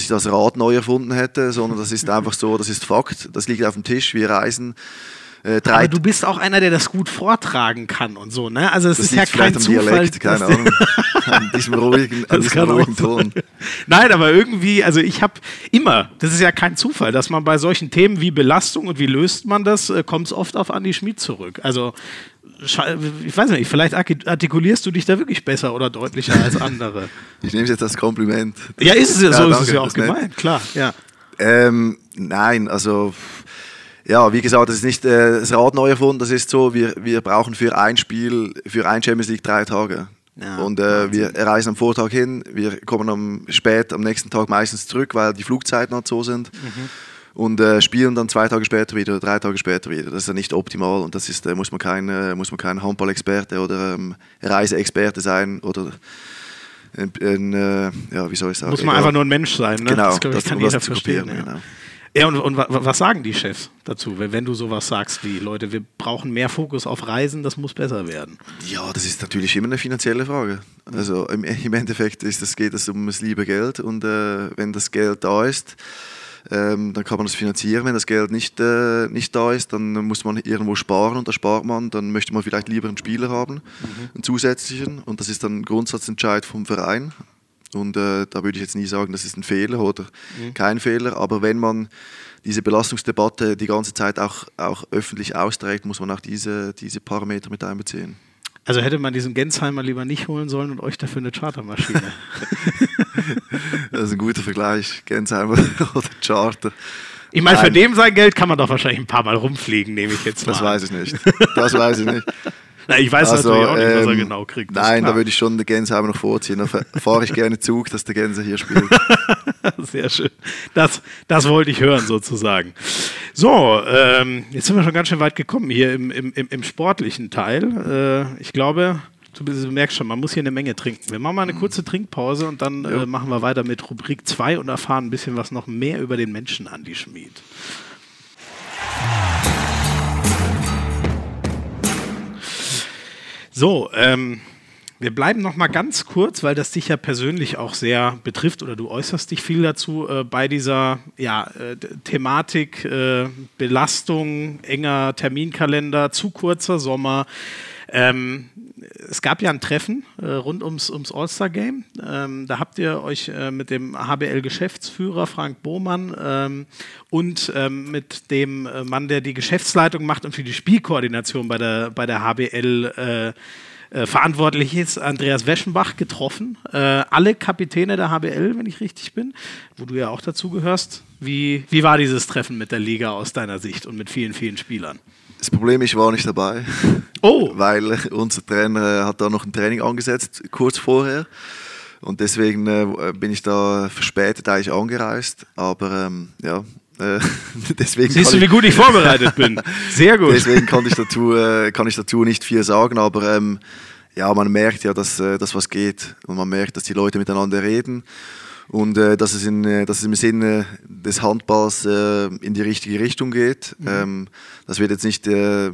ich das Rad neu erfunden hätte, sondern das ist einfach so, das ist Fakt, das liegt auf dem Tisch, wir reisen äh, drei. Aber du bist auch einer, der das gut vortragen kann und so, ne? Also es ist ja kein Zufall. Dialekt, keine Ahnung. an diesem ruhigen, an diesem ruhigen Ton. Nein, aber irgendwie, also ich habe immer, das ist ja kein Zufall, dass man bei solchen Themen wie Belastung und wie löst man das, äh, kommt es oft auf Andi Schmid zurück. Also ich weiß nicht, vielleicht artikulierst du dich da wirklich besser oder deutlicher als andere. Ich nehme es jetzt als Kompliment. Ja, ist es ja, so danke, ist es ja auch gemeint, klar, ja. Ähm, nein, also ja, wie gesagt, das ist nicht äh, das Rad neu erfunden, das ist so, wir, wir brauchen für ein Spiel, für ein Champions League drei Tage. Ja, und äh, wir reisen am Vortag hin, wir kommen am, spät am nächsten Tag meistens zurück, weil die Flugzeiten halt so sind. Mhm. Und äh, spielen dann zwei Tage später wieder, drei Tage später wieder. Das ist ja nicht optimal und das ist, äh, muss man kein, äh, muss man kein Handball-Experte oder ähm, Reiseexperte sein oder ein, ein, äh, ja, wie soll ich sagen? Muss man ja, einfach nur ein Mensch sein, ne? Genau, das, das, kann um jeder verstehen. Ja. Genau. Ja, und, und was sagen die Chefs dazu, wenn, wenn du sowas sagst wie, Leute, wir brauchen mehr Fokus auf Reisen, das muss besser werden? Ja, das ist natürlich immer eine finanzielle Frage. Also im, im Endeffekt ist das, geht es um das liebe Geld und äh, wenn das Geld da ist, ähm, dann kann man das finanzieren. Wenn das Geld nicht, äh, nicht da ist, dann muss man irgendwo sparen und da spart man, dann möchte man vielleicht lieber einen Spieler haben, mhm. einen zusätzlichen und das ist dann ein Grundsatzentscheid vom Verein. Und äh, da würde ich jetzt nie sagen, das ist ein Fehler oder mhm. kein Fehler. Aber wenn man diese Belastungsdebatte die ganze Zeit auch, auch öffentlich austrägt, muss man auch diese, diese Parameter mit einbeziehen. Also hätte man diesen Gensheimer lieber nicht holen sollen und euch dafür eine Chartermaschine. das ist ein guter Vergleich. Gensheimer oder Charter. Ich meine, für dem sein Geld kann man doch wahrscheinlich ein paar Mal rumfliegen, nehme ich jetzt mal. Das weiß ich nicht. Das weiß ich nicht. Na, ich weiß also, natürlich auch nicht, was er ähm, genau kriegt. Nein, da würde ich schon den Gänsehaber noch vorziehen. Da fahre ich gerne Zug, dass der Gänse hier spielt. Sehr schön. Das, das wollte ich hören, sozusagen. So, ähm, jetzt sind wir schon ganz schön weit gekommen hier im, im, im sportlichen Teil. Äh, ich glaube, du, merkst schon, man muss hier eine Menge trinken. Wir machen mal eine kurze Trinkpause und dann äh, machen wir weiter mit Rubrik 2 und erfahren ein bisschen was noch mehr über den Menschen Andi Schmid. So, ähm, wir bleiben noch mal ganz kurz, weil das dich ja persönlich auch sehr betrifft oder du äußerst dich viel dazu äh, bei dieser ja, äh, Thematik äh, Belastung, enger Terminkalender, zu kurzer Sommer. Ähm, es gab ja ein Treffen äh, rund ums, ums All-Star-Game. Ähm, da habt ihr euch äh, mit dem HBL-Geschäftsführer Frank Bohmann ähm, und ähm, mit dem äh, Mann, der die Geschäftsleitung macht und für die Spielkoordination bei der, bei der HBL äh, äh, verantwortlich ist, Andreas Weschenbach, getroffen. Äh, alle Kapitäne der HBL, wenn ich richtig bin, wo du ja auch dazu gehörst. Wie, wie war dieses Treffen mit der Liga aus deiner Sicht und mit vielen, vielen Spielern? Das Problem ist, ich war nicht dabei. Oh! Weil unser Trainer hat da noch ein Training angesetzt, kurz vorher. Und deswegen äh, bin ich da verspätet eigentlich angereist. Aber ähm, ja, äh, deswegen Siehst du, wie gut ich vorbereitet bin? Sehr gut. Deswegen kann ich dazu, äh, kann ich dazu nicht viel sagen, aber ähm, ja, man merkt ja, dass, äh, dass was geht und man merkt, dass die Leute miteinander reden und äh, dass, es in, äh, dass es im Sinne des Handballs äh, in die richtige Richtung geht. Mhm. Ähm, das wird jetzt nicht äh,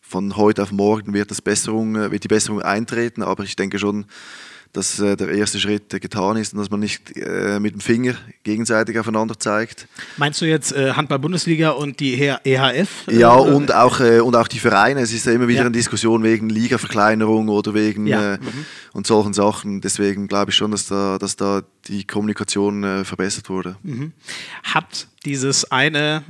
von heute auf morgen wird, das Besserung, äh, wird die Besserung eintreten, aber ich denke schon, dass äh, der erste Schritt äh, getan ist und dass man nicht äh, mit dem Finger gegenseitig aufeinander zeigt. Meinst du jetzt äh, Handball-Bundesliga und die EHF? Ja, und auch, äh, und auch die Vereine. Es ist ja immer wieder ja. eine Diskussion wegen Ligaverkleinerung oder wegen ja. Äh, mhm. und solchen Sachen. Deswegen glaube ich schon, dass da, dass da die Kommunikation verbessert wurde. Mhm. Hat dieses eine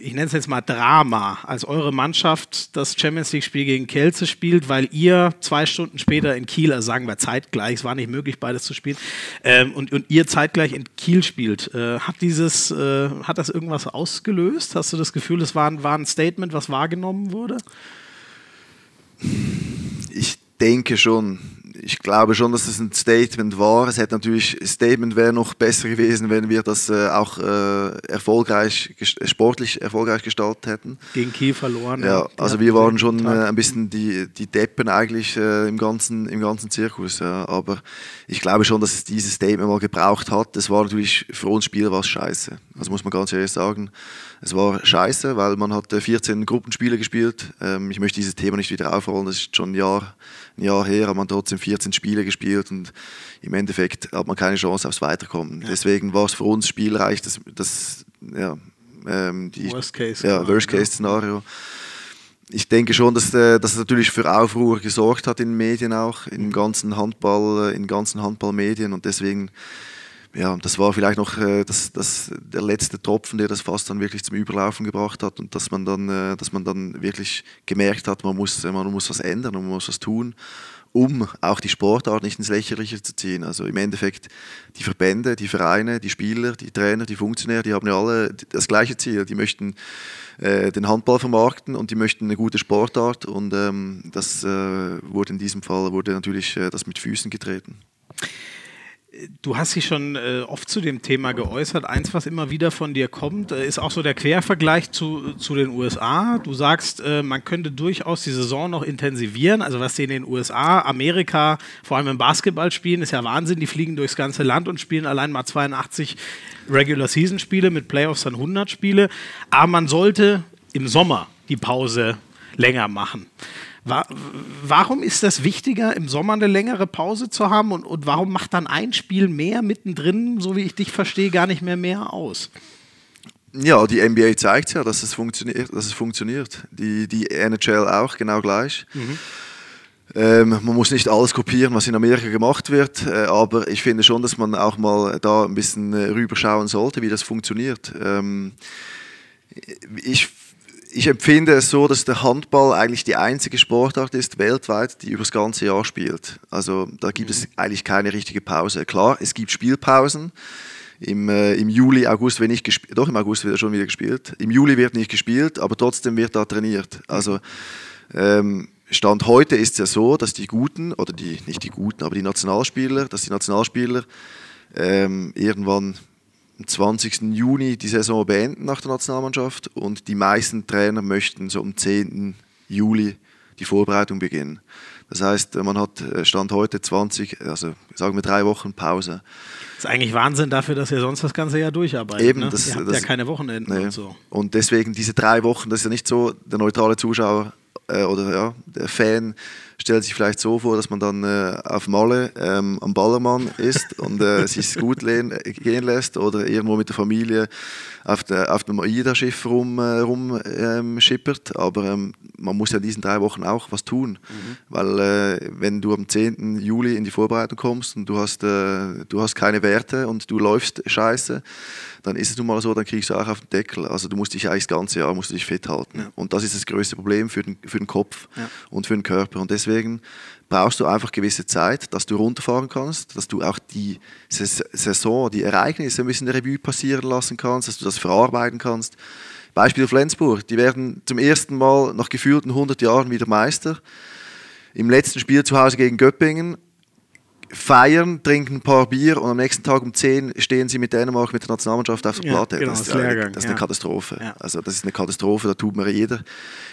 ich nenne es jetzt mal Drama, als eure Mannschaft das Champions League-Spiel gegen Kelze spielt, weil ihr zwei Stunden später in Kiel, also sagen wir zeitgleich, es war nicht möglich, beides zu spielen, ähm, und, und ihr zeitgleich in Kiel spielt. Äh, hat dieses, äh, hat das irgendwas ausgelöst? Hast du das Gefühl, es war, war ein Statement, was wahrgenommen wurde? Ich denke schon ich glaube schon, dass es ein Statement war. Es hätte natürlich, ein Statement wäre noch besser gewesen, wenn wir das äh, auch äh, erfolgreich, sportlich erfolgreich gestaltet hätten. Gegen Kiel verloren. Ja, also wir waren schon äh, ein bisschen die, die Deppen eigentlich äh, im, ganzen, im ganzen Zirkus. Ja. Aber ich glaube schon, dass es dieses Statement mal gebraucht hat. Das war natürlich für uns Spieler was scheiße. Also muss man ganz ehrlich sagen. Es war scheiße, weil man hat 14 Gruppenspiele gespielt. Ähm, ich möchte dieses Thema nicht wieder aufrollen, das ist schon ein Jahr, ein Jahr her, aber man hat trotzdem 14 Spiele gespielt und im Endeffekt hat man keine Chance aufs Weiterkommen. Ja. Deswegen war es für uns spielreich, das, das ja, ähm, die, Worst Case, ja, Worst Case Szenario. Ich denke schon, dass, äh, dass es natürlich für Aufruhr gesorgt hat in den Medien auch, im ganzen Handball, äh, in ganzen Handballmedien und deswegen ja, das war vielleicht noch äh, das, das, der letzte Tropfen, der das fast dann wirklich zum Überlaufen gebracht hat und dass man dann, äh, dass man dann wirklich gemerkt hat, man muss, man muss was ändern und man muss was tun, um auch die Sportart nicht ins Lächerliche zu ziehen. Also im Endeffekt die Verbände, die Vereine, die Spieler, die Trainer, die Funktionäre, die haben ja alle das gleiche Ziel. Die möchten äh, den Handball vermarkten und die möchten eine gute Sportart und ähm, das äh, wurde in diesem Fall wurde natürlich äh, das mit Füßen getreten. Du hast dich schon äh, oft zu dem Thema geäußert. Eins, was immer wieder von dir kommt, äh, ist auch so der Quervergleich zu, zu den USA. Du sagst, äh, man könnte durchaus die Saison noch intensivieren. Also was sie in den USA, Amerika, vor allem im Basketball spielen, ist ja Wahnsinn. Die fliegen durchs ganze Land und spielen allein mal 82 Regular-Season-Spiele, mit Playoffs dann 100 Spiele. Aber man sollte im Sommer die Pause länger machen. Warum ist das wichtiger, im Sommer eine längere Pause zu haben und, und warum macht dann ein Spiel mehr mittendrin, so wie ich dich verstehe, gar nicht mehr mehr aus? Ja, die NBA zeigt ja, dass es funktioniert. Dass es funktioniert. Die, die NHL auch genau gleich. Mhm. Ähm, man muss nicht alles kopieren, was in Amerika gemacht wird, äh, aber ich finde schon, dass man auch mal da ein bisschen äh, rüberschauen sollte, wie das funktioniert. Ähm, ich ich empfinde es so, dass der Handball eigentlich die einzige Sportart ist weltweit, die über das ganze Jahr spielt. Also da gibt es eigentlich keine richtige Pause. Klar, es gibt Spielpausen. Im, äh, Im Juli, August wird nicht gespielt, doch im August wird er schon wieder gespielt. Im Juli wird nicht gespielt, aber trotzdem wird da trainiert. Also ähm, Stand heute ist es ja so, dass die Guten, oder die, nicht die Guten, aber die Nationalspieler, dass die Nationalspieler ähm, irgendwann am 20. Juni die Saison beenden nach der Nationalmannschaft und die meisten Trainer möchten so am 10. Juli die Vorbereitung beginnen. Das heißt, man hat äh, Stand heute 20, also sagen wir drei Wochen Pause. Das ist eigentlich Wahnsinn dafür, dass ihr sonst das ganze Jahr durcharbeitet. Eben, ne? das, ihr habt das, ja keine Wochenenden nee. und so. Und deswegen diese drei Wochen, das ist ja nicht so, der neutrale Zuschauer äh, oder ja, der Fan stellt sich vielleicht so vor, dass man dann äh, auf Malle ähm, am Ballermann ist und äh, sich gut lehn, äh, gehen lässt oder irgendwo mit der Familie auf, der, auf dem AIDA-Schiff rum, äh, rum ähm, schippert. Aber ähm, man muss ja in diesen drei Wochen auch was tun, mhm. weil äh, wenn du am 10. Juli in die Vorbereitung kommst und du hast, äh, du hast keine Werte und du läufst scheiße, dann ist es nun mal so, dann kriegst du auch auf den Deckel. Also du musst dich eigentlich das ganze Jahr musst du dich fit halten. Ja. Und das ist das größte Problem für den, für den Kopf ja. und für den Körper. Und deswegen brauchst du einfach gewisse Zeit, dass du runterfahren kannst, dass du auch die Saison, die Ereignisse ein bisschen Revue passieren lassen kannst, dass du das verarbeiten kannst. Beispiel Flensburg, die werden zum ersten Mal nach gefühlten 100 Jahren wieder Meister. Im letzten Spiel zu Hause gegen Göppingen feiern, trinken ein paar Bier und am nächsten Tag um 10 stehen sie mit Dänemark mit der Nationalmannschaft auf der Platte. genau, das, ist, eine, das ist eine ja. Katastrophe. Ja. Also das ist eine Katastrophe, da tut mir jeder,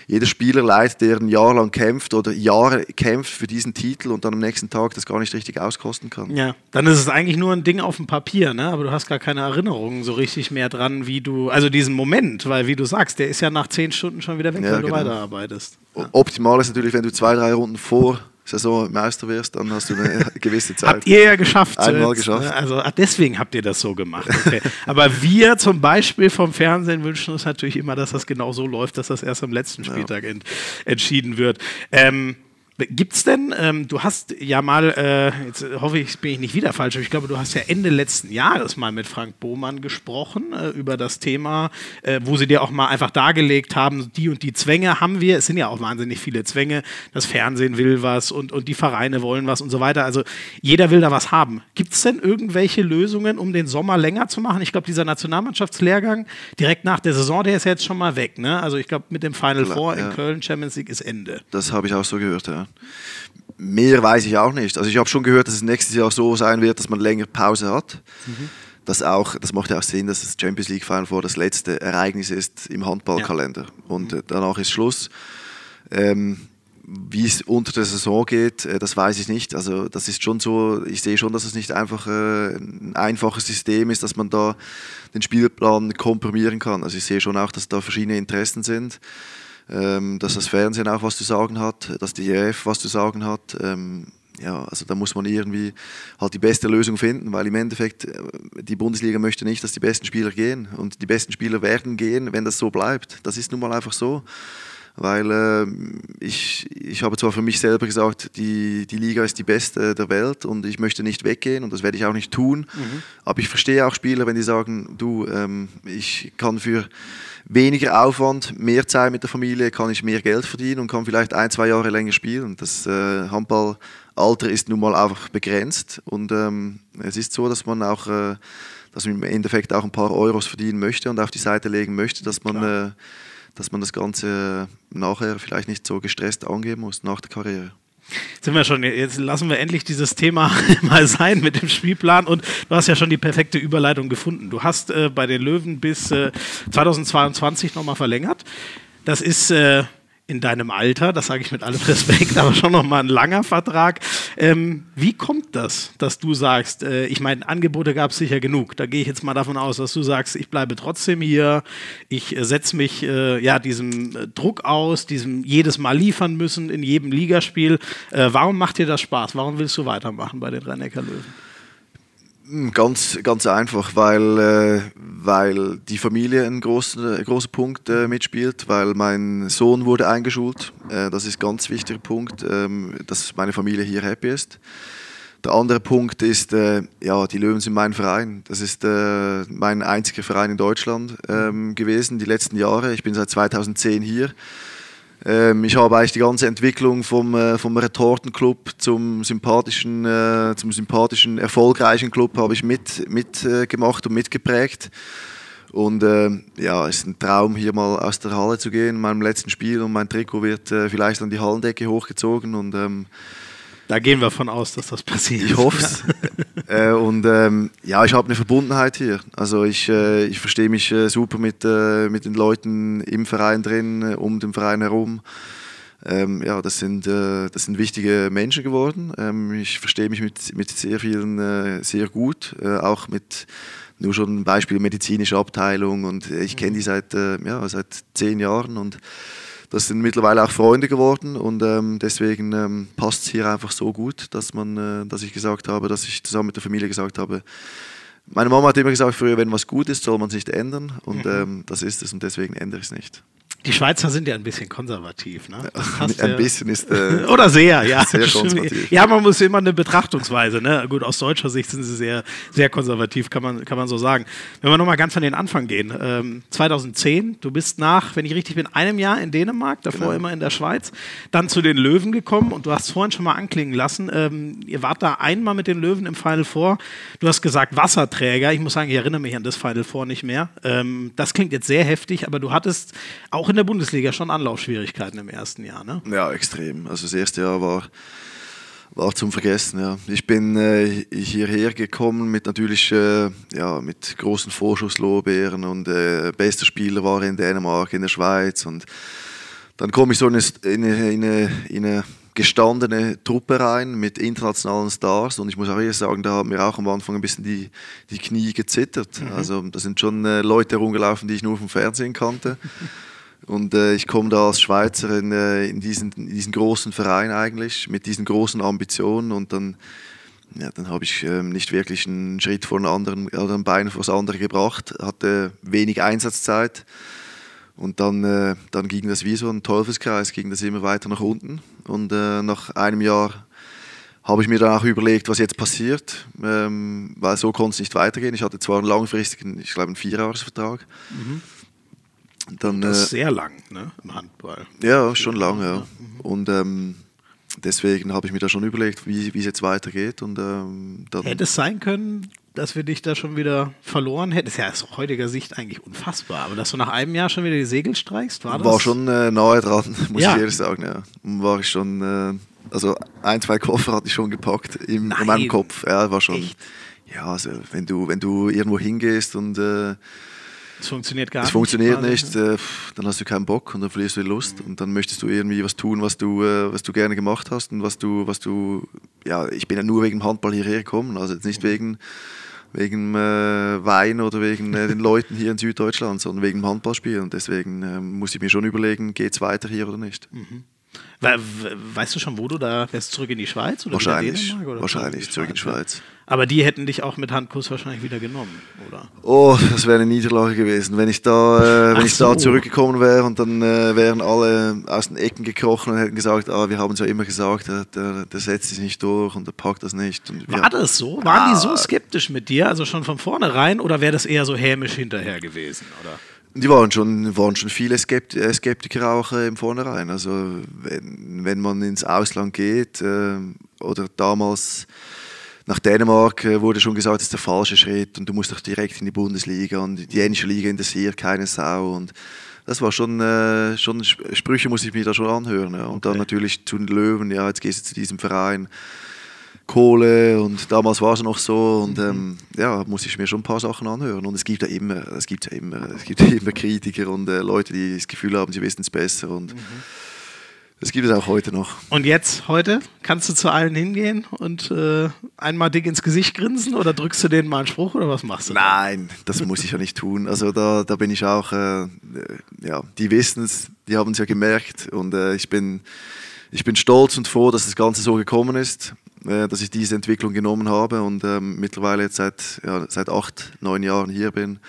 jeder Spieler leid, der ein Jahr lang kämpft oder Jahre kämpft für diesen Titel und dann am nächsten Tag das gar nicht richtig auskosten kann. Ja, dann ist es eigentlich nur ein Ding auf dem Papier, ne? aber du hast gar keine Erinnerungen so richtig mehr dran, wie du, also diesen Moment, weil wie du sagst, der ist ja nach 10 Stunden schon wieder weg, Ja, wenn du genau. weiterarbeitest. Optimal ist natürlich, wenn du zwei, drei Runden vor Saison Meister wirst, dann hast du eine gewisse Zeit. Habt ihr ja geschafft. Einmal jetzt, geschafft. ne? Also ach, deswegen habt ihr das so gemacht. Okay. Aber wir zum Beispiel vom Fernsehen wünschen uns natürlich immer, dass das genau so läuft, dass das erst am letzten Spieltag ent entschieden wird. Ähm, Gibt's denn, ähm, du hast ja mal, äh, jetzt hoffe ich, bin ich nicht wieder falsch, aber ich glaube, du hast ja Ende letzten Jahres mal mit Frank Bohmann gesprochen äh, über das Thema, äh, wo sie dir auch mal einfach dargelegt haben, die und die Zwänge haben wir. Es sind ja auch wahnsinnig viele Zwänge. Das Fernsehen will was und, und die Vereine wollen was und so weiter. Also jeder will da was haben. Gibt's denn irgendwelche Lösungen, um den Sommer länger zu machen? Ich glaube, dieser Nationalmannschaftslehrgang direkt nach der Saison, der ist jetzt schon mal weg. Ne? Also ich glaube, mit dem Final Four ja. in Köln Champions League ist Ende. Das habe ich auch so gehört, ja. Mehr weiß ich auch nicht. Also ich habe schon gehört, dass es nächstes Jahr so sein wird, dass man länger Pause hat. Das, auch, das macht ja auch Sinn, dass das Champions League Final Four das letzte Ereignis ist im Handballkalender. Und äh, danach ist Schluss. Ähm, wie es unter der Saison geht, äh, das weiß ich nicht. Also das ist schon so, ich sehe schon, dass es nicht einfach äh, ein einfaches System ist, dass man da den Spielplan komprimieren kann. Also ich sehe schon auch, dass da verschiedene Interessen sind, dass das Fernsehen auch was zu sagen hat, dass die EF was zu sagen hat. Ähm, ja, also da muss man irgendwie halt die beste Lösung finden, weil im Endeffekt äh, die Bundesliga möchte nicht, dass die besten Spieler gehen und die besten Spieler werden gehen, wenn das so bleibt. Das ist nun mal einfach so weil äh, ich, ich habe zwar für mich selber gesagt, die, die Liga ist die beste der Welt und ich möchte nicht weggehen und das werde ich auch nicht tun, Mhm. aber ich verstehe auch Spieler, wenn die sagen, du, ähm, ich kann für weniger Aufwand, mehr Zeit mit der Familie, kann ich mehr Geld verdienen und kann vielleicht ein, zwei Jahre länger spielen. Das äh, Handballalter ist nun mal einfach begrenzt und ähm, es ist so, dass man auch äh, dass man im Endeffekt auch ein paar Euros verdienen möchte und auf die Seite legen möchte, dass man äh, dass man das Ganze nachher vielleicht nicht so gestresst angehen muss nach der Karriere. Sind wir schon, jetzt lassen wir endlich dieses Thema mal sein mit dem Spielplan und du hast ja schon die perfekte Überleitung gefunden. Du hast äh, bei den Löwen bis äh, 2022 nochmal verlängert. Das ist äh, in deinem Alter, das sage ich mit allem Respekt, aber schon nochmal ein langer Vertrag. Ähm, wie kommt das, dass du sagst, äh, ich meine, Angebote gab es sicher genug. Da gehe ich jetzt mal davon aus, dass du sagst, ich bleibe trotzdem hier, ich äh, setze mich äh, ja diesem äh, Druck aus, diesem jedes Mal liefern müssen in jedem Ligaspiel. Äh, warum macht dir das Spaß? Warum willst du weitermachen bei den Rhein-Neckar-Löwen? Hm, Ganz, ganz einfach, weil, äh, weil die Familie ein großer, großer Punkt äh, mitspielt, weil mein Sohn wurde eingeschult. Äh, das ist ein ganz wichtiger Punkt, ähm, dass meine Familie hier happy ist. der andere Punkt ist, äh, ja, die Löwen sind mein Verein. Das ist äh, mein einziger Verein in Deutschland ähm, gewesen, die letzten Jahre. Ich bin seit 2010 hier. Ähm, ich habe eigentlich die ganze Entwicklung vom, äh, vom Retortenclub zum sympathischen, äh, zum sympathischen, erfolgreichen Club habe ich mitgemacht mit, äh, und mitgeprägt. Und äh, ja, es ist ein Traum, hier mal aus der Halle zu gehen in meinem letzten Spiel und mein Trikot wird äh, vielleicht an die Hallendecke hochgezogen und ähm, da gehen wir von aus, dass das passiert. Ich hoffe es. äh, und ähm, ja, ich habe eine Verbundenheit hier. Also ich, äh, ich verstehe mich äh, super mit, äh, mit den Leuten im Verein drin, äh, um den Verein herum. Ähm, ja, das sind, äh, das sind wichtige Menschen geworden. Ähm, ich verstehe mich mit, mit sehr vielen sehr gut, auch mit nur schon ein Beispiel medizinische Abteilung und ich kenne die seit, ja, seit zehn Jahren und das sind mittlerweile auch Freunde geworden und ähm, deswegen ähm, passt es hier einfach so gut, dass, man, äh, dass ich gesagt habe, dass ich zusammen mit der Familie gesagt habe, meine Mama hat immer gesagt, früher, wenn was gut ist, soll man es nicht ändern und mhm. ähm, das ist es und deswegen ändere ich es nicht. Die Schweizer sind ja ein bisschen konservativ. Ne? ein ja bisschen ist. Äh, Oder sehr, ja. Sehr konservativ. Ja, man muss immer eine Betrachtungsweise. Ne? Gut, aus deutscher Sicht sind sie sehr, sehr konservativ, kann man, kann man so sagen. Wenn wir nochmal ganz an den Anfang gehen. Ähm, 2010, du bist nach, wenn ich richtig bin, einem Jahr in Dänemark, davor genau. immer in der Schweiz, dann zu den Löwen gekommen und du hast vorhin schon mal anklingen lassen. Ähm, ihr wart da einmal mit den Löwen im Final Four. Du hast gesagt Wasserträger. Ich muss sagen, ich erinnere mich an das Final Four nicht mehr. Ähm, das klingt jetzt sehr heftig, aber du hattest auch in der Bundesliga schon Anlaufschwierigkeiten im ersten Jahr, ne? Ja, extrem. Also das erste Jahr war, war zum Vergessen. Ja. Ich bin äh, hierher gekommen mit natürlich äh, ja, mit großen Vorschusslorbeeren und äh, bester Spieler war in Dänemark, in der Schweiz und dann komme ich so in eine, in eine, in eine gestandene Truppe rein mit internationalen Stars und ich muss auch ehrlich sagen, da haben mir auch am Anfang ein bisschen die, die Knie gezittert. Mhm. Also da sind schon äh, Leute herumgelaufen, die ich nur vom Fernsehen kannte. Und äh, ich komme da als Schweizer in, äh, in, diesen, in diesen großen Verein eigentlich, mit diesen großen Ambitionen und dann, ja, dann habe ich äh, nicht wirklich einen Schritt vor den anderen, oder ein Bein vor das andere gebracht, hatte wenig Einsatzzeit und dann, äh, dann ging das wie so ein Teufelskreis, ging das immer weiter nach unten und äh, nach einem Jahr habe ich mir dann auch überlegt, was jetzt passiert, ähm, weil so konnte es nicht weitergehen. Ich hatte zwar einen langfristigen, ich glaube einen Vierjahresvertrag, mhm dann, das ist äh, sehr lang, ne, im Handball. Ja, schon lang, ja. Und ähm, deswegen habe ich mir da schon überlegt, wie, wie es jetzt weitergeht. Und, ähm, dann Hätte es sein können, dass wir dich da schon wieder verloren hätten? Das ist ja aus heutiger Sicht eigentlich unfassbar. Aber dass du nach einem Jahr schon wieder die Segel streichst, war das? War schon äh, nahe dran, muss ja. ich ehrlich sagen. Ja. War ich schon, äh, also ein, zwei Koffer hatte ich schon gepackt im, in meinem Kopf. Ja, war schon. Echt? Ja, also wenn du, wenn du irgendwo hingehst und äh, es funktioniert gar es nicht. funktioniert nicht, äh, dann hast du keinen Bock und dann verlierst du die Lust und dann möchtest du irgendwie was tun, was du, äh, was du gerne gemacht hast und was du, was du, ja, ich bin ja nur wegen dem Handball hierher gekommen, also jetzt nicht wegen, wegen äh, Wein oder wegen äh, den Leuten hier in Süddeutschland, sondern wegen dem Handballspiel und deswegen äh, muss ich mir schon überlegen, geht es weiter hier oder nicht. Mhm. Weißt du schon, wo du da wärst? Zurück in die Schweiz? Oder wahrscheinlich. Oder wahrscheinlich, zurück in die Schweiz. Aber die hätten dich auch mit Handkuss wahrscheinlich wieder genommen, oder? Oh, das wäre eine Niederlage gewesen. Wenn ich da, äh, wenn ich so. da zurückgekommen wäre und dann äh, wären alle aus den Ecken gekrochen und hätten gesagt, ah, wir haben es ja immer gesagt, der, der, der, setzt sich nicht durch und der packt das nicht. War das so? Waren ah, die so skeptisch mit dir, also schon von vornherein, oder wäre das eher so hämisch hinterher gewesen? Oder? Die waren schon, waren schon viele äh, Skeptiker auch äh, im Vornherein. Also wenn, wenn man ins Ausland geht äh, oder damals nach Dänemark äh, wurde schon gesagt, das ist der falsche Schritt und du musst doch direkt in die Bundesliga und die dänische Liga interessiert keine Sau und das war schon, äh, schon Sprüche muss ich mir da schon anhören. Ja. Und okay. dann natürlich zu den Löwen, ja, jetzt gehst du zu diesem Verein. Kohle und damals war es noch so und ähm, ja, muss ich mir schon ein paar Sachen anhören und es gibt ja immer, es gibt ja immer, es gibt ja immer Kritiker und äh, Leute, die das Gefühl haben, sie wissen es besser und mhm. das gibt es auch heute noch. Und jetzt, heute, kannst du zu allen hingehen und äh, einmal dick ins Gesicht grinsen oder drückst du denen mal einen Spruch oder was machst du? Nein, da? das muss ich ja nicht tun. Also da, da bin ich auch, äh, ja, die wissen es, die haben es ja gemerkt und äh, ich bin ich bin stolz und froh, dass das Ganze so gekommen ist äh, dass ich diese Entwicklung genommen habe und ähm, mittlerweile jetzt seit, ja, seit acht, neun Jahren hier bin.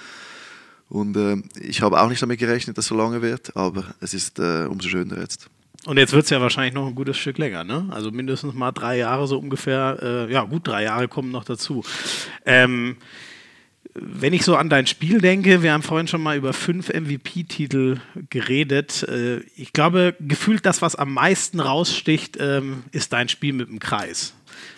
Und äh, ich habe auch nicht damit gerechnet, dass es so lange wird, aber es ist äh, umso schöner jetzt. Und jetzt wird es ja wahrscheinlich noch ein gutes Stück länger, ne? Also mindestens mal drei Jahre so ungefähr. Äh, ja, gut, drei Jahre kommen noch dazu. Ähm, wenn ich so an dein Spiel denke, wir haben vorhin schon mal über fünf MVP-Titel geredet. Äh, ich glaube, gefühlt das, was am meisten raussticht, ähm, ist dein Spiel mit dem Kreis.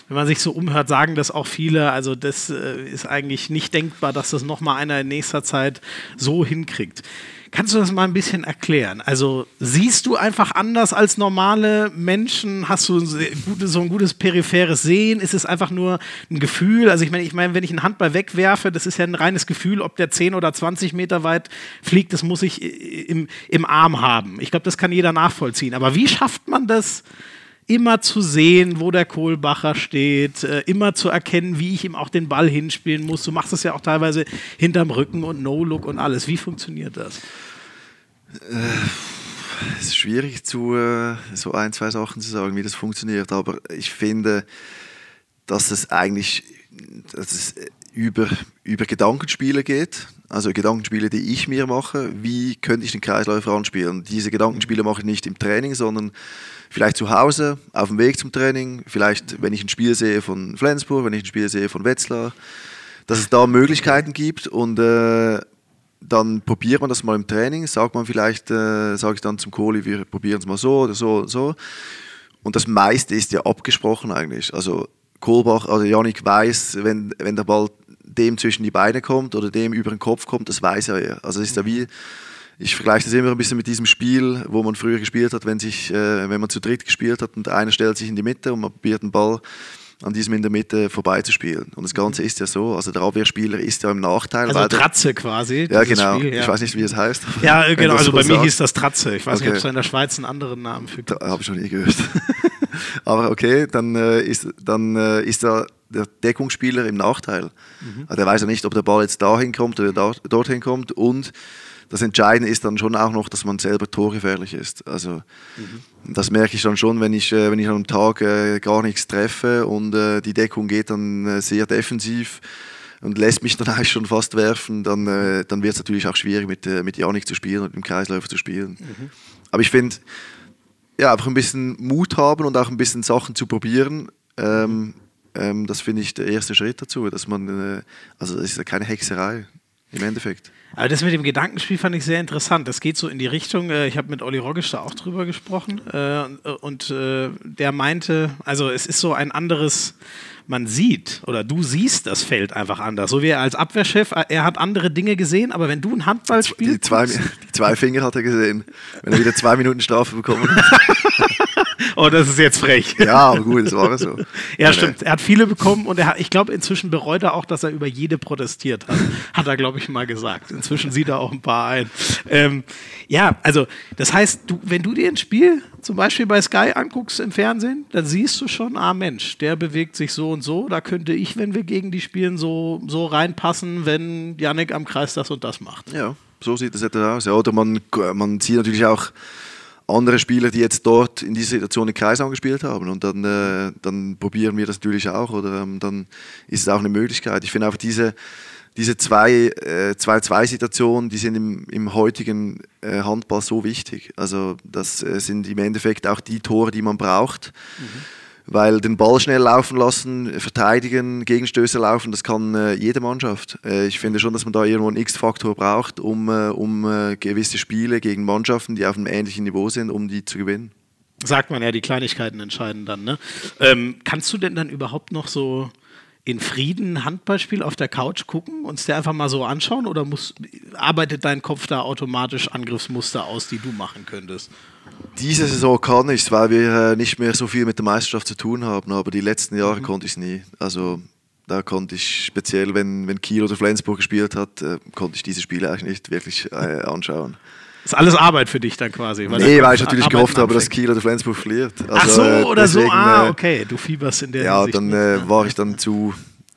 Wenn man sich so umhört, sagen das auch viele. Also das äh, ist eigentlich nicht denkbar, dass das noch mal einer in nächster Zeit so hinkriegt. Kannst du das mal ein bisschen erklären? Also siehst du einfach anders als normale Menschen? Hast du so ein gutes peripheres Sehen? Ist es einfach nur ein Gefühl? Also ich meine, ich meine, wenn ich einen Handball wegwerfe, das ist ja ein reines Gefühl, ob der 10 oder 20 Meter weit fliegt, das muss ich im, im Arm haben. Ich glaube, das kann jeder nachvollziehen. Aber wie schafft man das? Immer zu sehen, wo der Kohlbacher steht, äh, immer zu erkennen, wie ich ihm auch den Ball hinspielen muss. Du machst es ja auch teilweise hinterm Rücken und No-Look und alles. Wie funktioniert das? Äh, es ist schwierig, zu äh, so ein, zwei Sachen zu sagen, wie das funktioniert, aber ich finde, dass es eigentlich dass es über, über Gedankenspiele geht. Also Gedankenspiele, die ich mir mache. Wie könnte ich den Kreisläufer anspielen? Diese Gedankenspiele mache ich nicht im Training, sondern vielleicht zu Hause, auf dem Weg zum Training, vielleicht, wenn ich ein Spiel sehe von Flensburg, wenn ich ein Spiel sehe von Wetzlar, dass es da Möglichkeiten gibt und äh, dann probiert man das mal im Training, sagt man vielleicht, äh, sage ich dann zum Kohli, wir probieren es mal so oder so oder so. Und das meiste ist ja abgesprochen eigentlich. Also Kohlbach, also Janik weiß, wenn, wenn der Ball dem zwischen die Beine kommt oder dem über den Kopf kommt, das weiß er ja. Also es ist ja wie ich vergleiche das immer ein bisschen mit diesem Spiel, wo man früher gespielt hat, wenn, sich, äh, wenn man zu dritt gespielt hat und einer stellt sich in die Mitte und man probiert den Ball an diesem in der Mitte vorbeizuspielen. Und das Ganze ist ja so, also der Abwehrspieler ist ja im Nachteil. Also Tratze quasi. Ja, genau. Spiel, ja. Ich weiß nicht, wie es heißt. Ja, genau. Also bei mir hieß das Tratze. Ich weiß okay. nicht, ob es in der Schweiz einen anderen Namen für gibt. Habe ich schon nie gehört. Aber okay, dann äh, ist, dann, äh, ist der, der Deckungsspieler im Nachteil. Mhm. Also der weiß ja nicht, ob der Ball jetzt dahin kommt oder da, dorthin kommt und das Entscheidende ist dann schon auch noch, dass man selber torgefährlich ist. Also mhm. das merke ich dann schon, wenn ich, äh, wenn ich an einem Tag äh, gar nichts treffe und äh, die Deckung geht dann äh, sehr defensiv und lässt mich dann eigentlich schon fast werfen, dann, dann wird es natürlich auch schwierig mit, mit Janik zu spielen und im Kreisläufer zu spielen. Mhm. Aber ich finde, ja, einfach ein bisschen Mut haben und auch ein bisschen Sachen zu probieren. Ähm, ähm, das finde ich der erste Schritt dazu, dass man, also das ist ja keine Hexerei im Endeffekt. Aber das mit dem Gedankenspiel fand ich sehr interessant. Das geht so in die Richtung, äh, ich habe mit Olli Roggisch da auch drüber gesprochen äh, und äh, der meinte, also es ist so ein anderes, man sieht oder du siehst das Feld einfach anders. So wie er als Abwehrchef, er hat andere Dinge gesehen, aber wenn du ein Handball spielst. Die zwei, die zwei Finger hat er gesehen, wenn er wieder zwei Minuten Strafe bekommen hat. oh, das ist jetzt frech. Ja, aber gut, das war so. ja, stimmt. Er hat viele bekommen und er hat, ich glaube, inzwischen bereut er auch, dass er über jede protestiert hat. Hat er, glaube ich, mal gesagt. Inzwischen sieht er auch ein paar ein. Ähm, ja, also, das heißt, du, wenn du dir ein Spiel zum Beispiel bei Sky anguckst im Fernsehen, dann siehst du schon, ah Mensch, der bewegt sich so und so. Da könnte ich, wenn wir gegen die spielen, so, so reinpassen, wenn Yannick am Kreis das und das macht. Ja, so sieht das etwa aus. Ja, oder man, man sieht natürlich auch andere Spieler, die jetzt dort in dieser Situation den Kreis angespielt haben. Und dann, äh, dann probieren wir das natürlich auch oder ähm, dann ist es auch eine Möglichkeit. Ich finde auch diese, diese zwei, äh, die sind im, im heutigen äh, Handball so wichtig. Also das äh, sind im Endeffekt auch die Tore, die man braucht. Mhm weil den Ball schnell laufen lassen, verteidigen, Gegenstöße laufen, das kann äh, jede Mannschaft. Äh, ich finde schon, dass man da irgendwo einen X-Faktor braucht, um, äh, um äh, gewisse Spiele gegen Mannschaften, die auf einem ähnlichen Niveau sind, um die zu gewinnen. Sagt man ja, die Kleinigkeiten entscheiden dann. Ne? Ähm, kannst du denn dann überhaupt noch so in Frieden Handballspiel auf der Couch gucken, uns der einfach mal so anschauen oder muss, arbeitet dein Kopf da automatisch Angriffsmuster aus, die du machen könntest? Diese Saison kann ich es, weil wir äh, nicht mehr so viel mit der Meisterschaft zu tun haben, aber die letzten Jahre mhm. konnte ich es nie. Also da konnte ich speziell, wenn, wenn Kiel oder Flensburg gespielt hat, äh, konnte ich diese Spiele eigentlich nicht wirklich äh, anschauen. Ist alles Arbeit für dich dann quasi? Weil nee, weil ich natürlich gehofft habe, dass Kiel oder Flensburg verliert. Also, Ach so, äh, oder deswegen, so, ah, okay, du fieberst in der Ja, Hinsicht dann äh, war ich dann zu,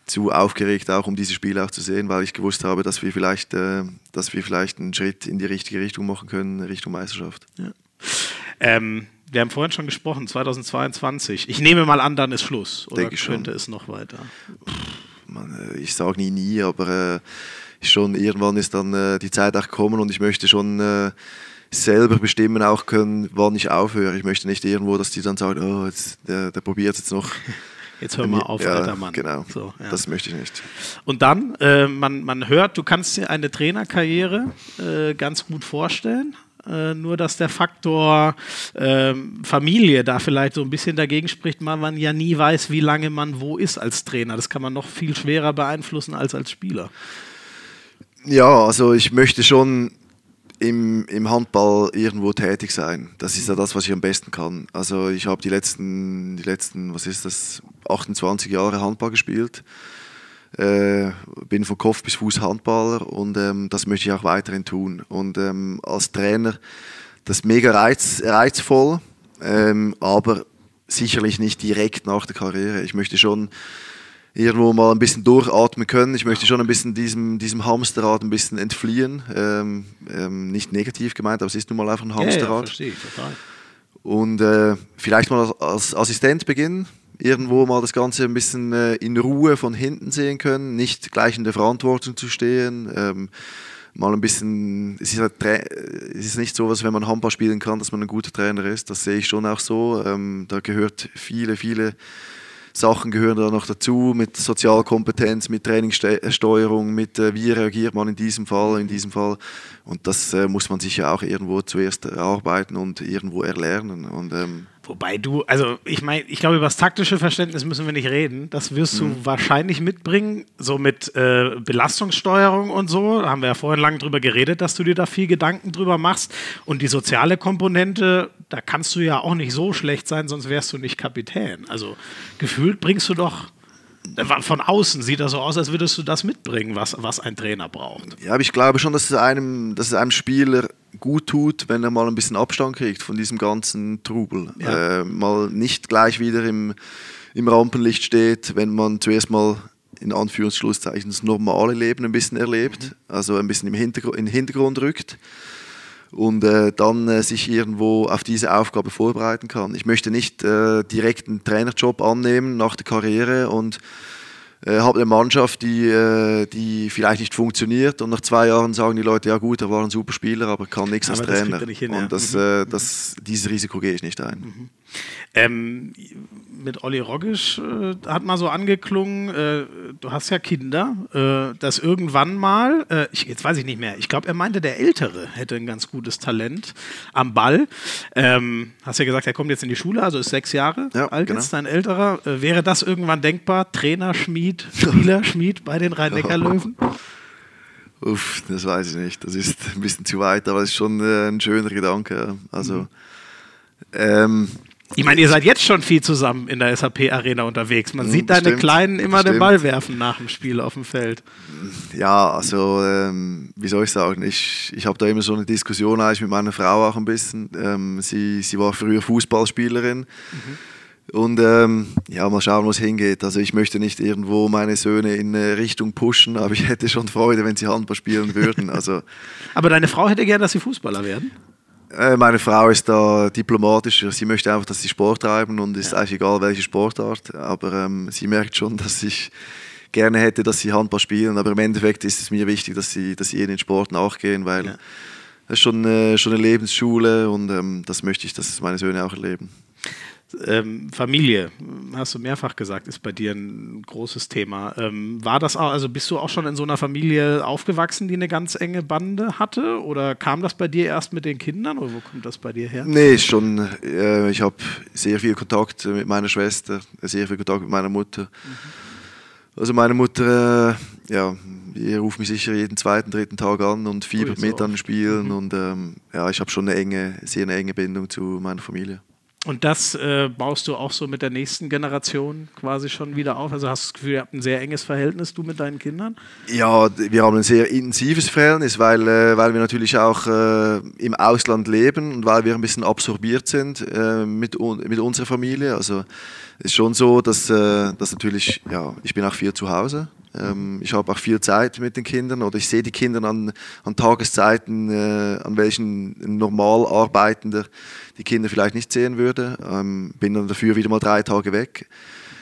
zu aufgeregt, auch um diese Spiele auch zu sehen, weil ich gewusst habe, dass wir vielleicht, äh, dass wir vielleicht einen Schritt in die richtige Richtung machen können, Richtung Meisterschaft. Ja. Ähm, wir haben vorhin schon gesprochen, 2022. Ich nehme mal an, dann ist Schluss. Oder Denke könnte schon. es noch weiter? Man, äh, ich sage nie nie, aber äh, schon irgendwann ist dann äh, die Zeit auch gekommen und ich möchte schon äh, selber bestimmen auch können, wann ich aufhöre. Ich möchte nicht irgendwo, dass die dann sagen, oh, jetzt, der, der probiert jetzt noch. Jetzt hör mal auf, ja, alter Mann. Genau, So, ja. das möchte ich nicht. Und dann, äh, man, man hört, du kannst dir eine Trainerkarriere äh, ganz gut vorstellen. Äh, nur, dass der Faktor ähm, Familie da vielleicht so ein bisschen dagegen spricht, weil man ja nie weiß, wie lange man wo ist als Trainer. Das kann man noch viel schwerer beeinflussen als als Spieler. Ja, also ich möchte schon im, im Handball irgendwo tätig sein. Das ist ja das, was ich am besten kann. Also ich habe die letzten, die letzten, was ist das, 28 Jahre Handball gespielt. Äh, bin von Kopf bis Fuß Handballer und ähm, das möchte ich auch weiterhin tun. Und ähm, als Trainer, das ist mega reiz, reizvoll, ähm, aber sicherlich nicht direkt nach der Karriere. Ich möchte schon irgendwo mal ein bisschen durchatmen können. Ich möchte schon ein bisschen diesem, diesem Hamsterrad ein bisschen entfliehen. Ähm, ähm, nicht negativ gemeint, aber es ist nun mal einfach ein Hamsterrad. verstehe ich total. Und äh, vielleicht mal als, als Assistent beginnen, irgendwo mal das Ganze ein bisschen äh, in Ruhe von hinten sehen können, nicht gleich in der Verantwortung zu stehen. Ähm, mal ein bisschen, es ist, halt, es ist nicht so, dass wenn man Handball spielen kann, dass man ein guter Trainer ist. Das sehe ich schon auch so. Ähm, da gehört viele, viele Sachen gehören da noch dazu, mit Sozialkompetenz, mit Trainingssteuerung, mit äh, wie reagiert man in diesem Fall, in diesem Fall. Und das äh, muss man sich ja auch irgendwo zuerst erarbeiten und irgendwo erlernen. Und ähm, Wobei du, also ich meine, ich glaube, über das taktische Verständnis müssen wir nicht reden. Das wirst du wahrscheinlich mitbringen, so mit äh, Belastungssteuerung und so. Da haben wir ja vorhin lange drüber geredet, dass du dir da viel Gedanken drüber machst. Und die soziale Komponente, da kannst du ja auch nicht so schlecht sein, sonst wärst du nicht Kapitän. Also gefühlt bringst du doch, von außen sieht das so aus, als würdest du das mitbringen, was, was ein Trainer braucht. Ja, aber ich glaube schon, dass es einem, dass es einem Spieler gut tut, wenn er mal ein bisschen Abstand kriegt von diesem ganzen Trubel. Ja. Äh, mal nicht gleich wieder im, im Rampenlicht steht, wenn man zuerst mal in Anführungsschlusszeichen das normale Leben ein bisschen erlebt, also ein bisschen im Hintergrund, in den Hintergrund rückt und äh, dann äh, sich irgendwo auf diese Aufgabe vorbereiten kann. Ich möchte nicht äh, direkt einen Trainerjob annehmen nach der Karriere und äh, habe eine Mannschaft, die, äh, die vielleicht nicht funktioniert und nach zwei Jahren sagen die Leute, ja gut, er war ein super Spieler, aber kann nichts als Aber kriegt Trainer. er hin, und das, Mhm. äh, das, dieses Risiko gehe ich nicht ein. Ähm, mit Olli Roggisch äh, hat mal so angeklungen, äh, du hast ja Kinder, äh, dass irgendwann mal, äh, ich, jetzt weiß ich nicht mehr, ich glaube, er meinte, der Ältere hätte ein ganz gutes Talent am Ball. Ähm, hast ja gesagt, er kommt jetzt in die Schule, also ist sechs Jahre Ja, alt genau. jetzt, dein Älterer. Äh, wäre das irgendwann denkbar? Trainer, Schmied, Spieler, Schmied bei den Rhein-Neckar-Löwen? Uff, das weiß ich nicht. Das ist ein bisschen zu weit, aber es ist schon äh, ein schöner Gedanke. Also, ähm, Ich meine, ihr seid jetzt schon viel zusammen in der SAP-Arena unterwegs. Man Mhm, sieht deine stimmt. Kleinen immer den Stimmt. Ball werfen nach dem Spiel auf dem Feld. ja, also, ähm, wie soll ich sagen? Ich, ich habe da immer so eine Diskussion eigentlich mit meiner Frau auch ein bisschen. Ähm, sie, sie war früher Fußballspielerin. Und ähm, ja, mal schauen, wo es hingeht. Also ich möchte nicht irgendwo meine Söhne in eine Richtung pushen, aber ich hätte schon Freude, wenn sie Handball spielen würden. Also Aber deine Frau hätte gern, dass sie Fußballer werden. Äh, Meine Frau ist da diplomatischer. Sie möchte einfach, dass sie Sport treiben und ist eigentlich egal, welche Sportart. Aber ähm, sie merkt schon, dass ich gerne hätte, dass sie Handball spielen. Aber im Endeffekt ist es mir wichtig, dass sie, dass sie in den Sport nachgehen, weil Ja. das ist schon, äh, schon eine Lebensschule und ähm, das möchte ich, dass meine Söhne auch erleben. Ähm, Familie, hast du mehrfach gesagt, ist bei dir ein großes Thema. Ähm, war das auch, also bist du auch schon in so einer Familie aufgewachsen, die eine ganz enge Bande hatte? Oder kam das bei dir erst mit den Kindern oder wo kommt das bei dir her? Nee, schon. Äh, ich habe sehr viel Kontakt mit meiner Schwester, sehr viel Kontakt mit meiner Mutter. Also meine Mutter, äh, ja, die ruft mich sicher jeden zweiten, dritten Tag an und fiebert Ui, so mit an den oft. Spielen Mhm. und ähm, ja, ich habe schon eine enge, sehr eine enge Bindung zu meiner Familie. Und das äh, baust du auch so mit der nächsten Generation quasi schon wieder auf? Also hast du das Gefühl, ihr habt ein sehr enges Verhältnis, du mit deinen Kindern? Ja, wir haben ein sehr intensives Verhältnis, weil, äh, weil wir natürlich auch äh, im Ausland leben und weil wir ein bisschen absorbiert sind äh, mit, mit unserer Familie. Also ist schon so, dass, äh, dass natürlich, ja, ich bin auch viel zu Hause. Ähm, ich habe auch viel Zeit mit den Kindern oder ich sehe die Kinder an, an Tageszeiten, äh, an welchen ein normal Arbeitender die Kinder vielleicht nicht sehen würde. Ähm, bin dann dafür wieder mal drei Tage weg.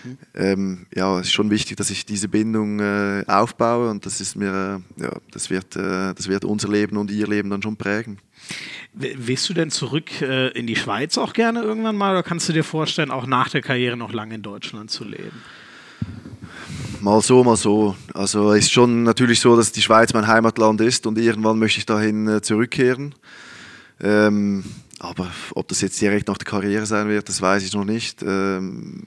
Mhm. Ähm, ja, es ist schon wichtig, dass ich diese Bindung äh, aufbaue und das ist mir, äh, ja, das wird, das wird unser Leben und ihr Leben dann schon prägen. Willst du denn zurück äh, in die Schweiz auch gerne irgendwann mal oder kannst du dir vorstellen, auch nach der Karriere noch lange in Deutschland zu leben? Mal so, mal so. Also es ist schon natürlich so, dass die Schweiz mein Heimatland ist und irgendwann möchte ich dahin äh, zurückkehren. Ähm, aber ob das jetzt direkt nach der Karriere sein wird, das weiß ich noch nicht. Ähm,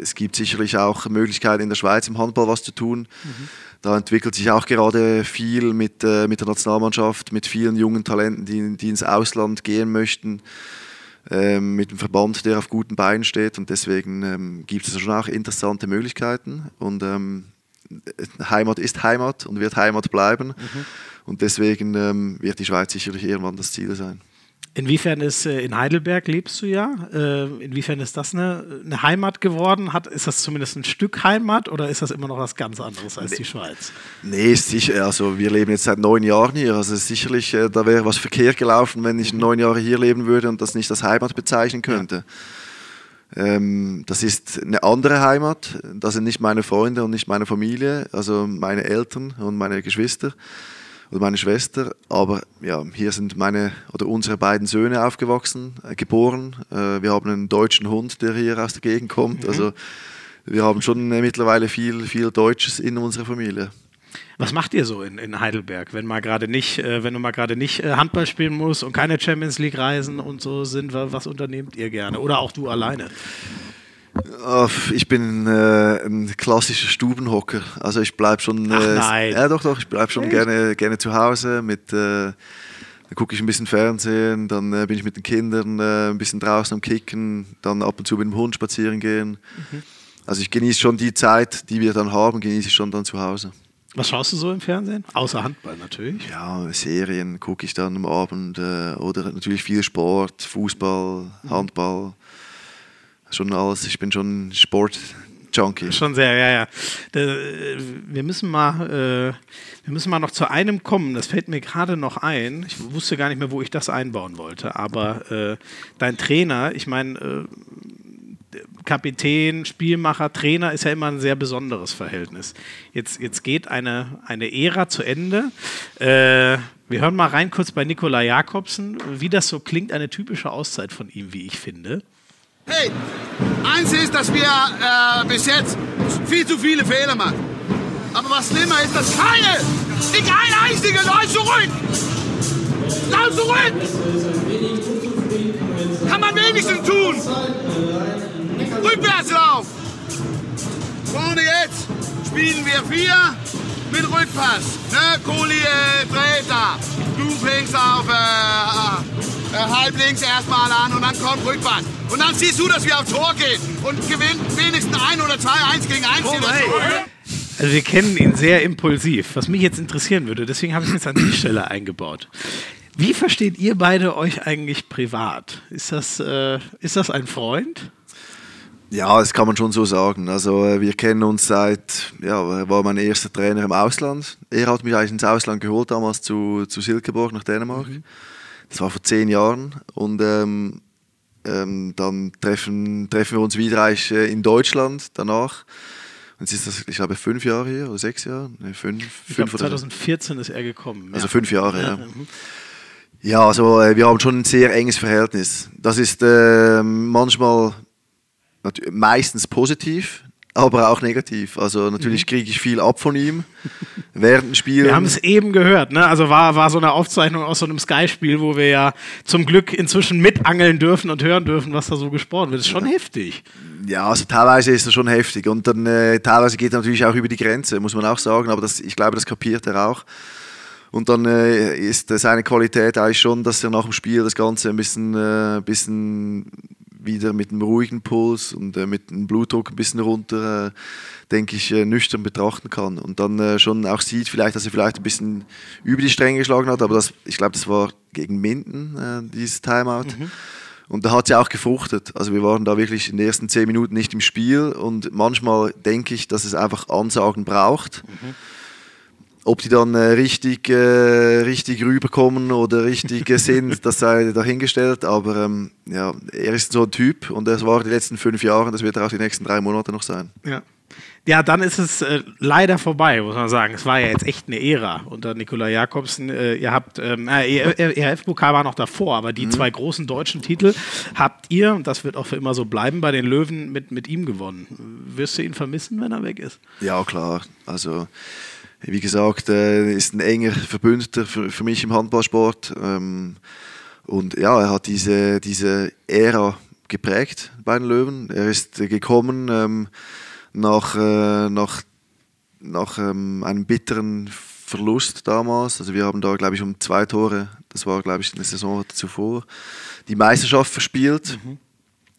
es gibt sicherlich auch Möglichkeiten in der Schweiz im Handball was zu tun. Mhm. Da entwickelt sich auch gerade viel mit, äh, mit der Nationalmannschaft, mit vielen jungen Talenten, die, die ins Ausland gehen möchten, ähm, mit dem Verband, der auf guten Beinen steht. Und deswegen ähm, gibt es schon auch interessante Möglichkeiten. Und ähm, Heimat ist Heimat und wird Heimat bleiben. Mhm. Und deswegen ähm, wird die Schweiz sicherlich irgendwann das Ziel sein. Inwiefern ist äh, in Heidelberg lebst du ja? Äh, inwiefern ist das eine, eine, Heimat geworden? Hat, ist das zumindest ein Stück Heimat oder ist das immer noch was ganz anderes als die Schweiz? Nee, sicher. Also wir leben jetzt seit neun Jahren hier. Also sicherlich, äh, da wäre was verkehrt gelaufen, wenn ich neun Jahre hier leben würde und das nicht als Heimat bezeichnen könnte. Ja. Ähm, das ist eine andere Heimat. Das sind nicht meine Freunde und nicht meine Familie, also meine Eltern und meine Geschwister oder meine Schwester. Aber ja, hier sind meine oder unsere beiden Söhne aufgewachsen, äh, geboren. Äh, wir haben einen deutschen Hund, der hier aus der Gegend kommt. Mhm. Also wir haben schon äh, mittlerweile viel, viel Deutsches in unserer Familie. Was macht ihr so in, in Heidelberg, wenn mal gerade nicht, äh, wenn du mal gerade nicht äh, Handball spielen musst und keine Champions League Reisen und so sind? Was unternehmt ihr gerne? Oder auch du alleine? Ich bin äh, ein klassischer Stubenhocker. Also ich bleibe schon. Ach, äh, nein. Ja, doch, doch. Ich bleibe schon gerne, gerne zu Hause. Mit, äh, dann gucke ich ein bisschen Fernsehen, dann äh, bin ich mit den Kindern äh, ein bisschen draußen am Kicken, dann ab und zu mit dem Hund spazieren gehen. Mhm. Also ich genieße schon die Zeit, die wir dann haben, genieße ich schon dann zu Hause. Was schaust du so im Fernsehen? Außer Handball natürlich. Ja, Serien gucke ich dann am Abend äh, oder natürlich viel Sport, Fußball, mhm. Schon alles, ich bin schon Sport-Junkie. Schon sehr, ja, ja. Wir müssen mal, äh, wir müssen mal noch zu einem kommen. Das fällt mir gerade noch ein. Ich wusste gar nicht mehr, wo ich das einbauen wollte. Aber äh, dein Trainer, ich meine, äh, Kapitän, Spielmacher, Trainer ist ja immer ein sehr besonderes Verhältnis. Jetzt, jetzt geht eine, eine Ära zu Ende. Wir hören mal rein kurz bei Nikola Jakobsen, wie das so klingt, eine typische Auszeit von ihm, wie ich finde. Hey, eins ist, dass wir äh, bis jetzt viel zu viele Fehler machen. Aber was schlimmer ist, dass keine, nicht ein einziger läuft zurück. Lauf zurück! Kann man wenigstens tun. Rückwärtslauf. Vorne jetzt spielen wir vier mit Rückpass. Ne? Kohli äh. Du fängst auf äh, äh, halb links erstmal an und dann kommt Rückpass. Und dann siehst du, dass wir auf Tor gehen und gewinnen wenigstens ein oder zwei, eins gegen eins. Oh, also wir kennen ihn sehr impulsiv, was mich jetzt interessieren würde. Deswegen habe ich es jetzt an die Stelle eingebaut. Wie versteht ihr beide euch eigentlich privat? Ist das, äh, ist das ein Freund? Ja, das kann man schon so sagen. Also äh, wir kennen uns seit, ja, er war mein erster Trainer im Ausland. Er hat mich eigentlich ins Ausland geholt, damals zu, zu Silkeborg nach Dänemark. Mhm. Das war vor zehn Jahren. Und ähm, ähm, dann treffen, treffen wir uns wieder äh, in Deutschland danach. Und ist das, ich glaube, fünf Jahre hier oder sechs Jahre? Nee, fünf, ich fünf glaub, 2014 ist er gekommen. Also ja. fünf Jahre, ja. ja. Ja, also äh, wir haben schon ein sehr enges Verhältnis. Das ist äh, manchmal meistens positiv, aber auch negativ. Also natürlich mhm. kriege ich viel ab von ihm während dem Spiel. Wir haben es eben gehört, ne? Also war, war so eine Aufzeichnung aus so einem Sky-Spiel, wo wir ja zum Glück inzwischen mitangeln dürfen und hören dürfen, was da so gesprochen wird. Das ist schon ja. heftig. Ja, also teilweise ist das schon heftig. Und dann äh, teilweise geht er natürlich auch über die Grenze, muss man auch sagen. Aber das, ich glaube, das kapiert er auch. Und dann äh, ist seine Qualität eigentlich schon, dass er nach dem Spiel das Ganze ein bisschen, äh, bisschen wieder mit einem ruhigen Puls und äh, mit dem Blutdruck ein bisschen runter, äh, denke ich, äh, nüchtern betrachten kann. Und dann äh, schon auch sieht, vielleicht, dass er vielleicht ein bisschen über die Stränge geschlagen hat, aber das, ich glaube, das war gegen Minden, äh, dieses Timeout. Mhm. Und da hat sie auch gefruchtet. Also wir waren da wirklich in den ersten zehn Minuten nicht im Spiel und manchmal denke ich, dass es einfach Ansagen braucht. Mhm ob die dann äh, richtig, äh, richtig rüberkommen oder richtig äh, sind, das sei dahingestellt. Aber ähm, ja, er ist so ein Typ und das war die letzten fünf Jahre und das wird er auch die nächsten drei Monate noch sein. Ja. Ja, dann ist es äh, leider vorbei, muss man sagen. Es war ja jetzt echt eine Ära unter Nikola Jakobsen. Äh, ihr habt, ähm, äh, ERF-Pokal war noch davor, aber die mhm. zwei großen deutschen Titel habt ihr, und das wird auch für immer so bleiben, bei den Löwen mit, mit ihm gewonnen. Wirst du ihn vermissen, wenn er weg ist? Ja, klar. Also, wie gesagt, äh, ist ein enger Verbündeter für, für mich im Handballsport. Ähm, und ja, er hat diese, diese Ära geprägt bei den Löwen. Er ist gekommen. Ähm, nach, äh, nach, nach ähm, einem bitteren Verlust damals. Also wir haben da, glaube ich, um zwei Tore, das war, glaube ich, eine Saison zuvor, die Meisterschaft verspielt. Mhm.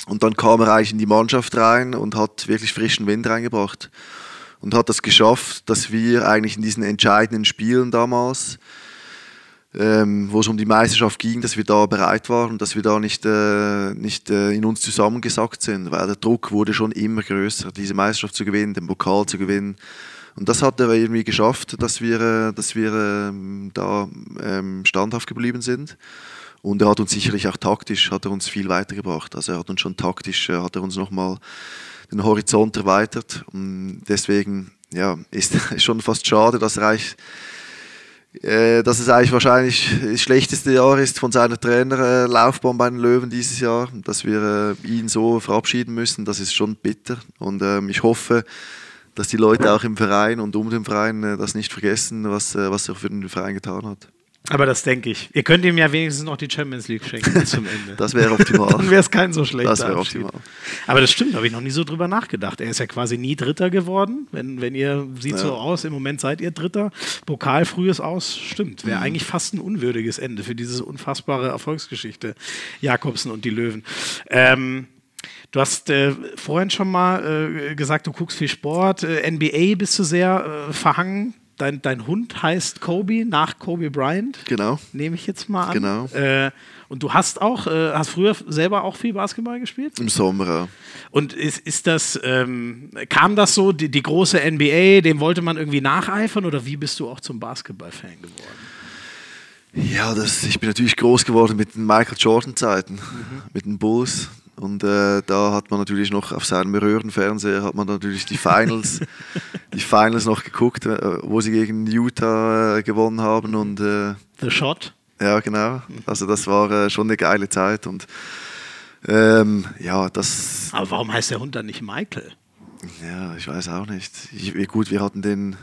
Und dann kam er eigentlich in die Mannschaft rein und hat wirklich frischen Wind reingebracht. Und hat das geschafft, dass wir eigentlich in diesen entscheidenden Spielen damals ähm, wo es um die Meisterschaft ging, dass wir da bereit waren und dass wir da nicht, äh, nicht äh, in uns zusammengesackt sind, weil der Druck wurde schon immer größer, diese Meisterschaft zu gewinnen, den Pokal zu gewinnen. Und das hat er irgendwie geschafft, dass wir, äh, dass wir ähm, da ähm, standhaft geblieben sind. Und er hat uns sicherlich auch taktisch hat er uns viel weitergebracht. Also er hat uns schon taktisch, äh, hat er uns nochmal den Horizont erweitert. Und deswegen ja, ist es schon fast schade, dass er eigentlich äh, dass es eigentlich wahrscheinlich das schlechteste Jahr ist von seiner Trainerlaufbahn bei den Löwen dieses Jahr, dass wir äh, ihn so verabschieden müssen, das ist schon bitter. Und ähm, ich hoffe, dass die Leute auch im Verein und um den Verein äh, das nicht vergessen, was, was er für den Verein getan hat. Aber das denke ich. Ihr könnt ihm ja wenigstens noch die Champions League schenken zum Ende. das wäre optimal. Dann wäre es kein so schlechter Das wäre optimal. Aber das stimmt, habe ich noch nie so drüber nachgedacht. Er ist ja quasi nie Dritter geworden. Wenn, wenn ihr, sieht ja. so aus, im Moment seid ihr Dritter. Pokal frühes aus, stimmt. Wäre mhm. eigentlich fast ein unwürdiges Ende für diese unfassbare Erfolgsgeschichte. Jakobsen und die Löwen. Ähm, Du hast äh, vorhin schon mal äh, gesagt, du guckst viel Sport. Äh, NBA bist du sehr äh, verhangen dein, dein Hund heißt Kobe nach Kobe Bryant. Genau. Nehme ich jetzt mal an. Genau. Äh, und du hast auch, äh, hast früher selber auch viel Basketball gespielt? Im Sommer, ja. Und ist, ist das, ähm, kam das so, die, die, große NBA, dem wollte man irgendwie nacheifern oder wie bist du auch zum Basketball-Fan geworden? Ja, das, ich bin natürlich groß geworden mit den Michael Jordan-Zeiten, mhm. mit den Bulls. Und äh, da hat man natürlich noch auf seinem Röhrenfernseher hat man natürlich die Finals, die Finals noch geguckt, äh, wo sie gegen Utah äh, gewonnen haben und äh, The Shot. Ja, genau. Also das war äh, schon eine geile Zeit und ähm, ja, das. Aber warum heißt der Hund dann nicht Michael? Ja, ich weiß auch nicht. Ich, gut, wir hatten den.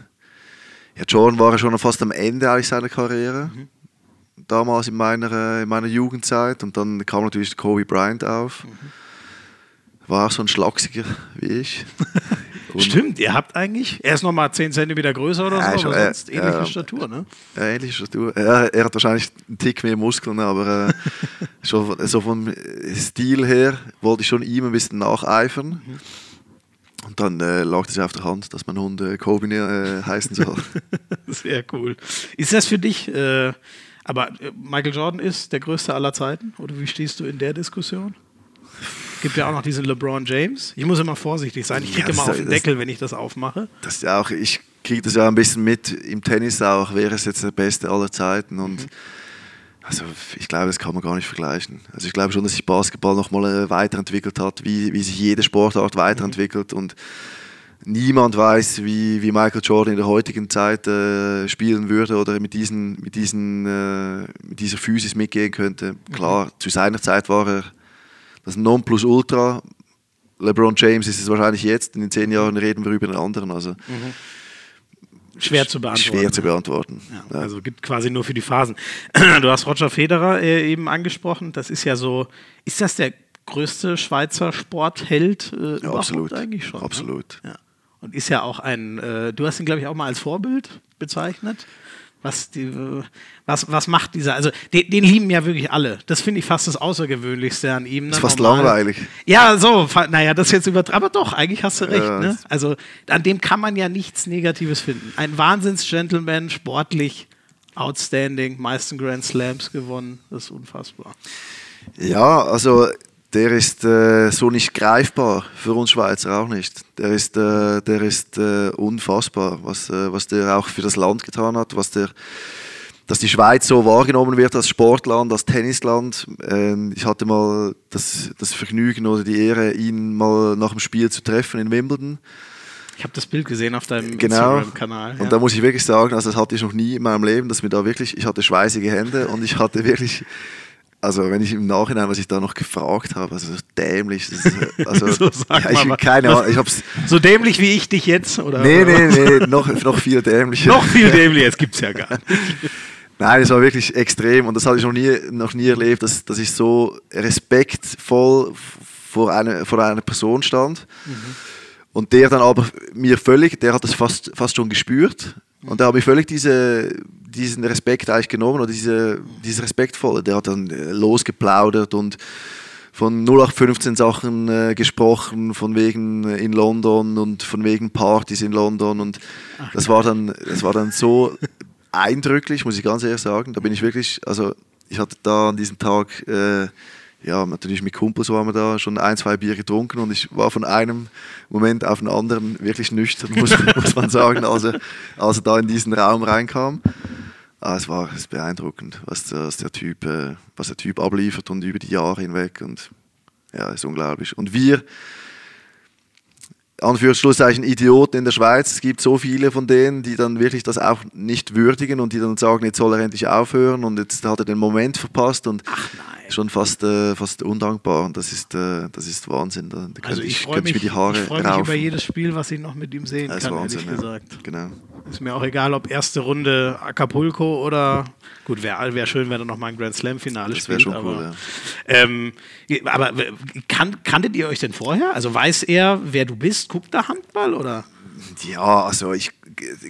Ja, Jordan war ja schon fast am Ende eigentlich seiner Karriere. Mhm damals in meiner, in meiner Jugendzeit. Und dann kam natürlich Kobe Bryant auf. Mhm. War auch so ein Schlagsiger wie ich. Stimmt, ihr habt eigentlich, er ist nochmal 10 cm größer oder ja, so, aber sonst äh, ähnliche äh, Statur, ne? Ja, ähnliche Statur. Er, er, hat wahrscheinlich einen Tick mehr Muskeln, aber äh, schon, so vom Stil her wollte ich schon ihm ein bisschen nacheifern. Mhm. Und dann äh, lag es auf der Hand, dass mein Hund äh, Kobe äh, heißen soll. Sehr cool. Ist das für dich äh, aber äh, Michael Jordan ist der größte aller Zeiten? Oder wie stehst du in der Diskussion? Gibt ja auch noch diesen LeBron James. Ich muss immer vorsichtig sein. Ich kriege ja, immer auf den Deckel, wenn ich das aufmache. Das ja auch, ich kriege das ja ein bisschen mit im Tennis auch. Wäre es jetzt der Beste aller Zeiten? Und mhm. also ich glaube, das kann man gar nicht vergleichen. Also ich glaube schon, dass sich Basketball nochmal äh, weiterentwickelt hat, wie, wie sich jede Sportart weiterentwickelt. Mhm. Und niemand weiß, wie, wie Michael Jordan in der heutigen Zeit äh, spielen würde oder mit, diesen, mit, diesen, äh, mit dieser Physis mitgehen könnte. Klar, mhm. zu seiner Zeit war er das Nonplusultra. LeBron James ist es wahrscheinlich jetzt. In den zehn Jahren reden wir über einen anderen. Also, mhm. Schwer zu beantworten. Schwer zu beantworten. Ja, also gibt quasi nur für die Phasen. Du hast Roger Federer äh, eben angesprochen. Das ist ja so, ist das der größte Schweizer Sportheld äh, ja, absolut. eigentlich schon? Ne? Absolut. Ne? Ja. Und ist ja auch ein, äh, du hast ihn, glaube ich, auch mal als Vorbild bezeichnet. Was, die, was, was macht dieser, also den, den lieben ja wirklich alle. Das finde ich fast das Außergewöhnlichste an ihm. Ne? Das ist fast Normal. langweilig. Ja, so, naja, das jetzt übertrieben. Aber doch, eigentlich hast du recht. Ja. Ne? Also an dem kann man ja nichts Negatives finden. Ein Wahnsinns-Gentleman, sportlich, outstanding, meisten Grand Slams gewonnen. Das ist unfassbar. Ja, also der ist äh, so nicht greifbar für uns Schweizer auch nicht. Der ist, äh, der ist äh, unfassbar, was, äh, was der auch für das Land getan hat, was der, dass die Schweiz so wahrgenommen wird als Sportland, als Tennisland. Ähm, ich hatte mal das, das Vergnügen oder die Ehre, ihn mal nach dem Spiel zu treffen in Wimbledon. Ich habe das Bild gesehen auf deinem Genau. Instagram-Kanal. Und da muss ich wirklich sagen, also das hatte ich noch nie in meinem Leben, dass mir da wirklich, ich hatte schweißige Hände und ich hatte wirklich, also wenn ich im Nachhinein, was ich da noch gefragt habe, also so dämlich, das ist, also So, ja, ich mal, keine Ahnung, ich hab's, So dämlich wie ich dich jetzt? Oder? nee, nee, nee, noch, noch viel dämlicher. Noch viel dämlicher, das gibt's ja gar nicht. Nein, es war wirklich extrem und das hatte ich noch nie, noch nie erlebt, dass, dass ich so respektvoll vor einer, vor einer Person stand. Und der dann aber mir völlig, der hat das fast, fast schon gespürt. Und der hat mir völlig diese, diesen Respekt eigentlich genommen oder diese, dieses Respektvolle. Der hat dann äh, losgeplaudert und von 0815 Sachen äh, gesprochen, von wegen äh, in London und von wegen Partys in London. Und das war dann, das war dann so eindrücklich, muss ich ganz ehrlich sagen. Da bin ich wirklich, also ich hatte da an diesem Tag, äh, ja, natürlich mit Kumpels waren wir da, schon ein, zwei Bier getrunken und ich war von einem Moment auf den anderen wirklich nüchtern, muss, muss man sagen, als er, als er da in diesen Raum reinkam. Ah, es war es ist beeindruckend, was, der- was, der typ, äh, was der Typ abliefert und über die Jahre hinweg. Und ja, ist unglaublich. Und wir, Anführungszeichen Idioten in der Schweiz. Es gibt so viele von denen, die dann wirklich das auch nicht würdigen und die dann sagen, jetzt soll er endlich aufhören und jetzt hat er den Moment verpasst und schon fast, äh, fast undankbar. Und das ist, äh, das ist Wahnsinn. Da, da Also könnte ich freue mich, mir die Haare ich freu mich über jedes Spiel, was ich noch mit ihm sehen Das ist kann, Wahnsinn, ehrlich ja. gesagt. Genau. Ist mir auch egal, ob erste Runde Acapulco oder gut, wäre wär schön, wenn er noch mal ein Grand Slam Finale Das wär spielt. schon cool, aber, ähm, aber w- kan kanntet ihr euch denn vorher? Also weiß er, wer du bist? Guckt er Handball oder? Ja, also ich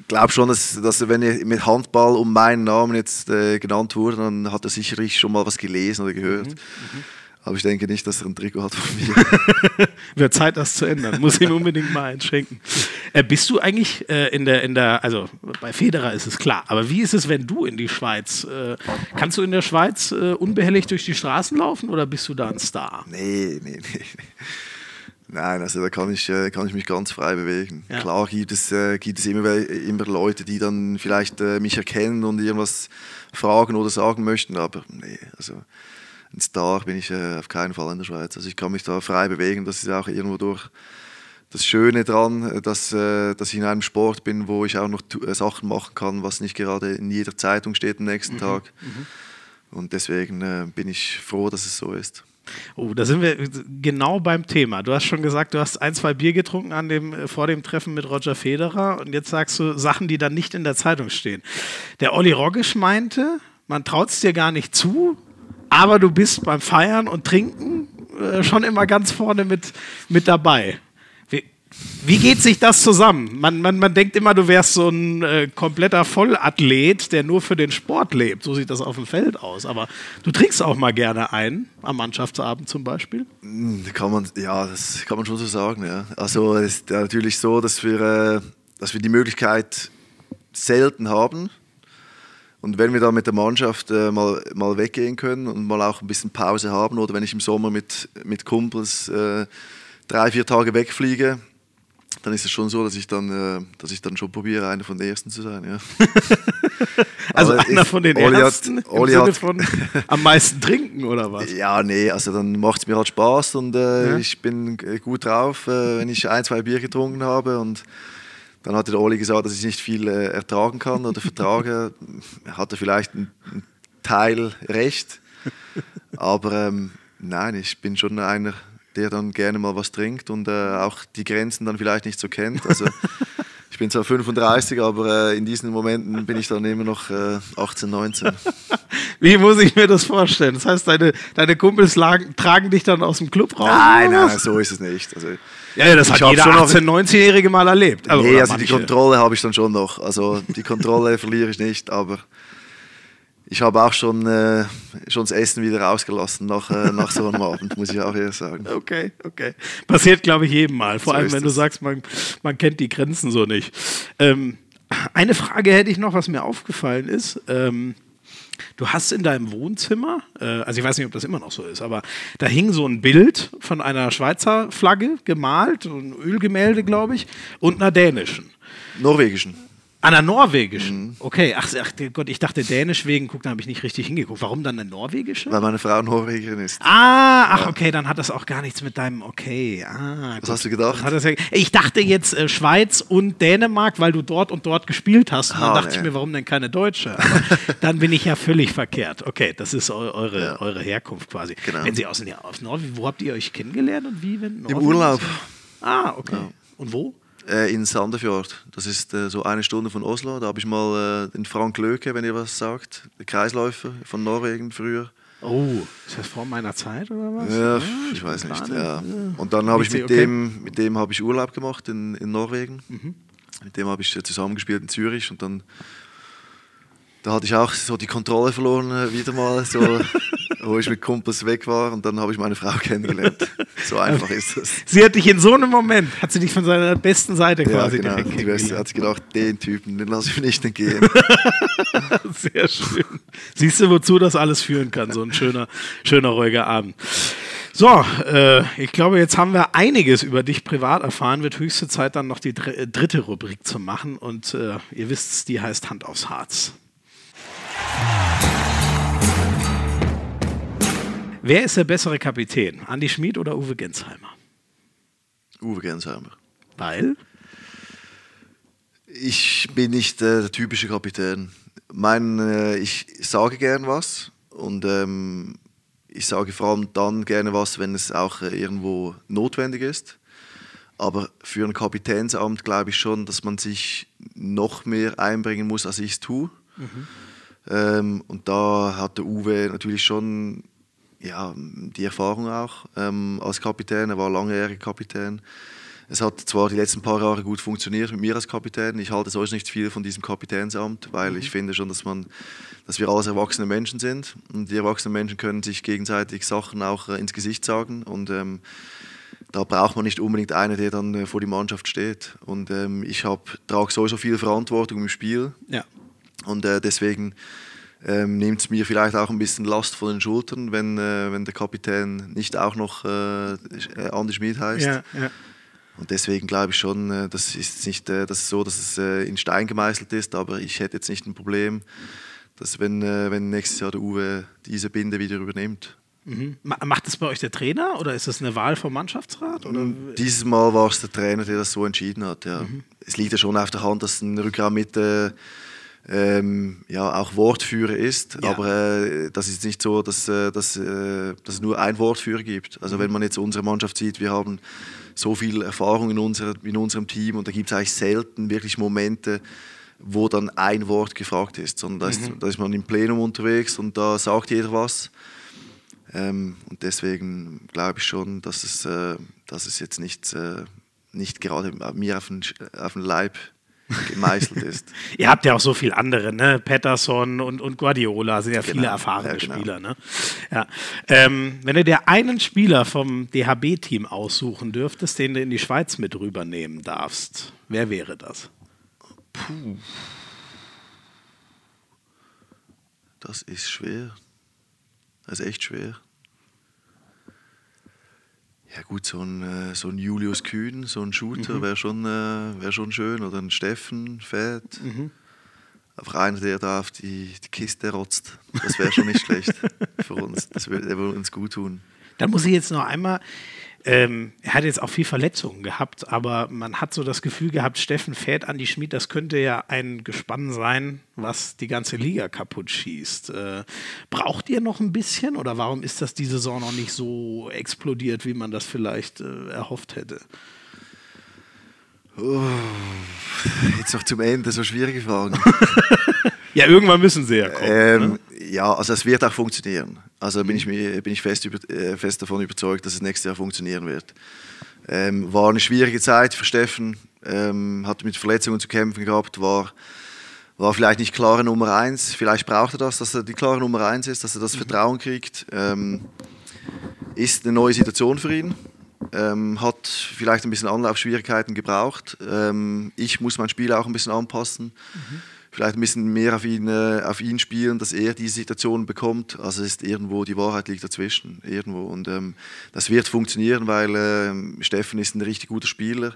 glaube schon, dass, dass wenn er mit Handball um meinen Namen jetzt äh, genannt wurde, dann hat er sicherlich schon mal was gelesen oder gehört. Aber ich denke nicht, dass er ein Trikot hat von mir. Wird Zeit, das zu ändern. Muss ihm unbedingt mal einschenken. Äh, bist du eigentlich äh, in der, in der, also bei Federer ist es klar, aber wie ist es, wenn du in die Schweiz, äh, kannst du in der Schweiz äh, unbehelligt durch die Straßen laufen oder bist du da ein Star? nee, nee, nee. Nein, also da kann ich, äh, kann ich mich ganz frei bewegen. Ja. Klar gibt es, äh, gibt es immer, immer Leute, die dann vielleicht äh, mich erkennen und irgendwas fragen oder sagen möchten, aber nee, also ein Star bin ich äh, auf keinen Fall in der Schweiz. Also ich kann mich da frei bewegen, das ist auch irgendwo durch das Schöne dran, dass, dass ich in einem Sport bin, wo ich auch noch Sachen machen kann, was nicht gerade in jeder Zeitung steht am nächsten Tag. Und deswegen bin ich froh, dass es so ist. Oh, da sind wir genau beim Thema. Du hast schon gesagt, du hast ein, zwei Bier getrunken an dem, äh, vor dem Treffen mit Roger Federer und jetzt sagst du Sachen, die dann nicht in der Zeitung stehen. Der Olli Roggisch meinte, man traut es dir gar nicht zu, aber du bist beim Feiern und Trinken äh, schon immer ganz vorne mit, mit dabei. Wie, geht sich das zusammen? Man, man, man denkt immer, du wärst so ein äh, kompletter Vollathlet, der nur für den Sport lebt. So sieht das auf dem Feld aus. Aber du trinkst auch mal gerne ein, am Mannschaftsabend zum Beispiel. Kann man, ja, das kann man schon so sagen. Ja. Also es ist natürlich so, dass wir, äh, dass wir die Möglichkeit selten haben. Und wenn wir da mit der Mannschaft äh, mal, mal weggehen können und mal auch ein bisschen Pause haben oder wenn ich im Sommer mit, mit Kumpels äh, drei, vier Tage wegfliege, dann ist es schon so, dass ich dann, äh, dass ich dann schon probiere, einer von den Ersten zu sein. Ja. Also Aber einer von den Oli hat- Ersten im Oli Sinne hat- von am meisten trinken oder was? Ja, nee, also dann macht es mir halt Spaß und äh, Ja. ich bin gut drauf, äh, wenn ich ein, zwei Bier getrunken habe und dann hatte der Oli gesagt, dass ich nicht viel äh, ertragen kann oder vertrage. Er hatte vielleicht einen, einen Teil recht, aber ähm, nein, ich bin schon einer, der dann gerne mal was trinkt und äh, auch die Grenzen dann vielleicht nicht so kennt. Also ich bin zwar 35, aber äh, in diesen Momenten bin ich dann immer noch äh, 18, 19. Wie muss ich mir das vorstellen? Das heißt, deine, deine Kumpels lagen, tragen dich dann aus dem Club raus? Nein, nein, so ist es nicht. Also, Ja, ja, das Ich hat jeder schon noch- 18-, 19-Jährige mal erlebt. nee, oder also die manche. Kontrolle habe ich dann schon noch. Also die Kontrolle verliere ich nicht, aber ich habe auch schon, äh, schon das Essen wieder rausgelassen nach, äh, nach so einem Abend, muss ich auch ehrlich sagen. Okay, okay. Passiert, glaube ich, jedem Mal. Vor So allem, wenn du sagst, man, man kennt die Grenzen so nicht. Ähm, eine Frage hätte ich noch, was mir aufgefallen ist. Ähm, Du hast in deinem Wohnzimmer, äh, also ich weiß nicht, ob das immer noch so ist, aber da hing so ein Bild von einer Schweizer Flagge gemalt, ein Ölgemälde, glaube ich, und einer dänischen. Norwegischen. An der norwegischen? Okay, ach, ach Gott, ich dachte dänisch wegen, guck, da habe ich nicht richtig hingeguckt. Warum dann eine norwegische? Weil meine Frau Norwegerin ist. Ah, ach, okay, dann hat das auch gar nichts mit deinem, okay. Ah, Was gut. hast du gedacht? Ja, ich dachte jetzt äh, Schweiz und Dänemark, weil du dort und dort gespielt hast. Und dann Ah, dachte nee. ich mir, warum denn keine Deutsche? Dann bin ich ja völlig verkehrt. Okay, das ist eu eure, Ja. eure Herkunft quasi. Genau. Wenn Sie aus, ja, aus Norwegen, wo habt ihr euch kennengelernt und wie? Wenn Im Urlaub. Ah, okay. Und wo? Äh, in Sandefjord. Das ist äh, so eine Stunde von Oslo. Da habe ich mal äh, den Frank Löke, wenn ihr was sagt, der Kreisläufer von Norwegen früher. Oh, ist das vor meiner Zeit oder was? Ja, Ah, ich weiß bin nicht. Ja. Und dann habe ich mit okay. dem, mit dem habe ich Urlaub gemacht in, in Norwegen. Mhm. Mit dem habe ich zusammengespielt in Zürich und dann da hatte ich auch so die Kontrolle verloren äh, wieder mal, so, wo ich mit Kumpels weg war und dann habe ich meine Frau kennengelernt. So einfach ist das. Sie hat dich in so einem Moment, hat sie dich von seiner besten Seite Ja, quasi genau. direkt Beste hat sich gedacht, den Typen, den lasse ich mir nicht entgehen. Sehr schön. Siehst du, wozu das alles führen kann, so ein schöner, schöner, ruhiger Abend. So, äh, ich glaube, jetzt haben wir einiges über dich privat erfahren. Wird höchste Zeit, dann noch die dr dritte Rubrik zu machen. Und äh, ihr wisst, die heißt Hand aufs Harz. Wer ist der bessere Kapitän? Andi Schmid oder Uwe Gensheimer? Uwe Gensheimer. Weil? Ich bin nicht äh, der typische Kapitän. Mein, äh, ich sage gern was und ähm, ich sage vor allem dann gerne was, wenn es auch äh, irgendwo notwendig ist. Aber für ein Kapitänsamt glaube ich schon, dass man sich noch mehr einbringen muss, als ich es tue. Ähm, und da hat der Uwe natürlich schon ja, die Erfahrung auch ähm, als Kapitän. Er war langjähriger Kapitän. Es hat zwar die letzten paar Jahre gut funktioniert mit mir als Kapitän. Ich halte sonst nicht viel von diesem Kapitänsamt, weil ich finde schon, dass, man, dass wir alles erwachsene Menschen sind. Und die erwachsenen Menschen können sich gegenseitig Sachen auch äh, ins Gesicht sagen. Und ähm, da braucht man nicht unbedingt einen, der dann äh, vor die Mannschaft steht. Und ähm, ich trage sowieso viel Verantwortung im Spiel. Ja. Und äh, deswegen ähm, nimmt es mir vielleicht auch ein bisschen Last von den Schultern, wenn, äh, wenn der Kapitän nicht auch noch äh, äh, Andi Schmid heißt. Ja, ja. Und deswegen glaube ich schon, äh, das ist nicht äh, das ist so, dass es in Stein gemeißelt ist, aber ich hätte jetzt nicht ein Problem, dass wenn, wenn nächstes Jahr der Uwe diese Binde wieder übernimmt. Mhm. Ma- Macht das bei euch der Trainer oder ist das eine Wahl vom Mannschaftsrat? Oder? Dieses Mal war es der Trainer, der das so entschieden hat. Ja. Es liegt ja schon auf der Hand, dass ein Rückraum mit äh, ähm, ja, auch Wortführer ist. Ja. Aber äh, das ist nicht so, dass, äh, dass, äh, dass es nur ein Wortführer gibt. Also wenn man jetzt unsere Mannschaft sieht, wir haben so viel Erfahrung in, unserer, in unserem Team und da gibt es eigentlich selten wirklich Momente, wo dann ein Wort gefragt ist. Sondern da ist, da ist man im Plenum unterwegs und da sagt jeder was. Ähm, und deswegen glaube ich schon, dass es, äh, dass es jetzt nicht, nicht gerade mir auf den, auf den Leib gemeißelt ist. Ihr habt ja auch so viel andere, ne? Patterson und, und Guardiola sind ja viele Genau, erfahrene ja, genau. Spieler, ne? Ja. Ähm, wenn du dir einen Spieler vom DHB-Team aussuchen dürftest, den du in die Schweiz mit rübernehmen darfst, wer wäre das? Das ist schwer. Das ist echt schwer. Ja gut, so ein, äh, so ein Julius Kühn, so ein Shooter wäre schon, äh, wär schon schön. Oder ein Steffen Fett. Einfach einer, der da auf die, die Kiste rotzt. Das wäre schon nicht schlecht für uns. Das würde der würde uns gut tun. Da muss ich jetzt noch einmal. Ähm, er hat jetzt auch viel Verletzungen gehabt, aber man hat so das Gefühl gehabt, Steffen Fährt, Andi Schmid, das könnte ja ein Gespann sein, was die ganze Liga kaputt schießt. Äh, braucht ihr noch ein bisschen oder warum ist das die Saison noch nicht so explodiert, wie man das vielleicht äh, erhofft hätte? Jetzt noch zum Ende so schwierige Fragen. Ja, irgendwann müssen sie ja kommen. Ähm, ja, also es wird auch funktionieren. Also bin ich, mir, bin ich fest, über, äh, fest davon überzeugt, dass es nächstes Jahr funktionieren wird. Ähm, war eine schwierige Zeit für Steffen, ähm, hat mit Verletzungen zu kämpfen gehabt, war, war vielleicht nicht klare Nummer eins. Vielleicht braucht er das, dass er die klare Nummer eins ist, dass er das Vertrauen kriegt. Ähm, ist eine neue Situation für ihn. Ähm, hat vielleicht ein bisschen Anlaufschwierigkeiten gebraucht. Ähm, ich muss mein Spiel auch ein bisschen anpassen. Vielleicht ein bisschen mehr auf ihn, äh, auf ihn spielen, dass er diese Situation bekommt. Also es ist irgendwo, die Wahrheit liegt dazwischen, irgendwo. Und ähm, das wird funktionieren, weil ähm, Steffen ist ein richtig guter Spieler,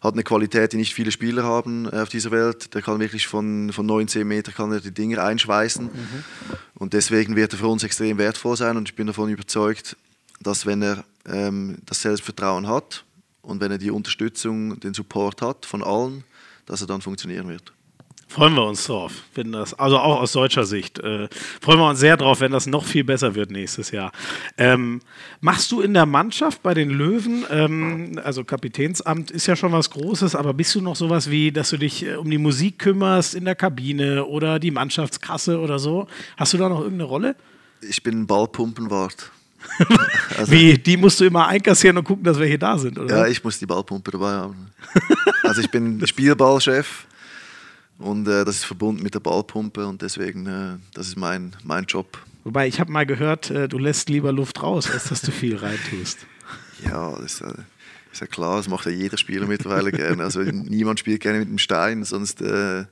hat eine Qualität, die nicht viele Spieler haben äh, auf dieser Welt. Der kann wirklich von, von 19 Metern kann er die Dinge einschweißen. Mhm. Und deswegen wird er für uns extrem wertvoll sein. Und ich bin davon überzeugt, dass wenn er ähm, das Selbstvertrauen hat und wenn er die Unterstützung, den Support hat von allen, dass er dann funktionieren wird. Freuen wir uns drauf, wenn das, also auch aus deutscher Sicht, äh, freuen wir uns sehr drauf, wenn das noch viel besser wird nächstes Jahr. Ähm, machst du in der Mannschaft bei den Löwen, ähm, also Kapitänsamt ist ja schon was Großes, aber bist du noch sowas wie, dass du dich äh, um die Musik kümmerst in der Kabine oder die Mannschaftskasse oder so? Hast du da noch irgendeine Rolle? Ich bin Ballpumpenwart. also, wie, die musst du immer einkassieren und gucken, dass wir hier da sind, oder? Ja, ich muss die Ballpumpe dabei haben. also ich bin Spielballchef und äh, das ist verbunden mit der Ballpumpe und deswegen, äh, das ist mein, mein Job. Wobei, ich habe mal gehört, äh, du lässt lieber Luft raus, als dass du viel reintust. Ja, das ist, ist, ja klar, das macht ja jeder Spieler mittlerweile gerne. Also niemand spielt gerne mit dem Stein, sonst äh,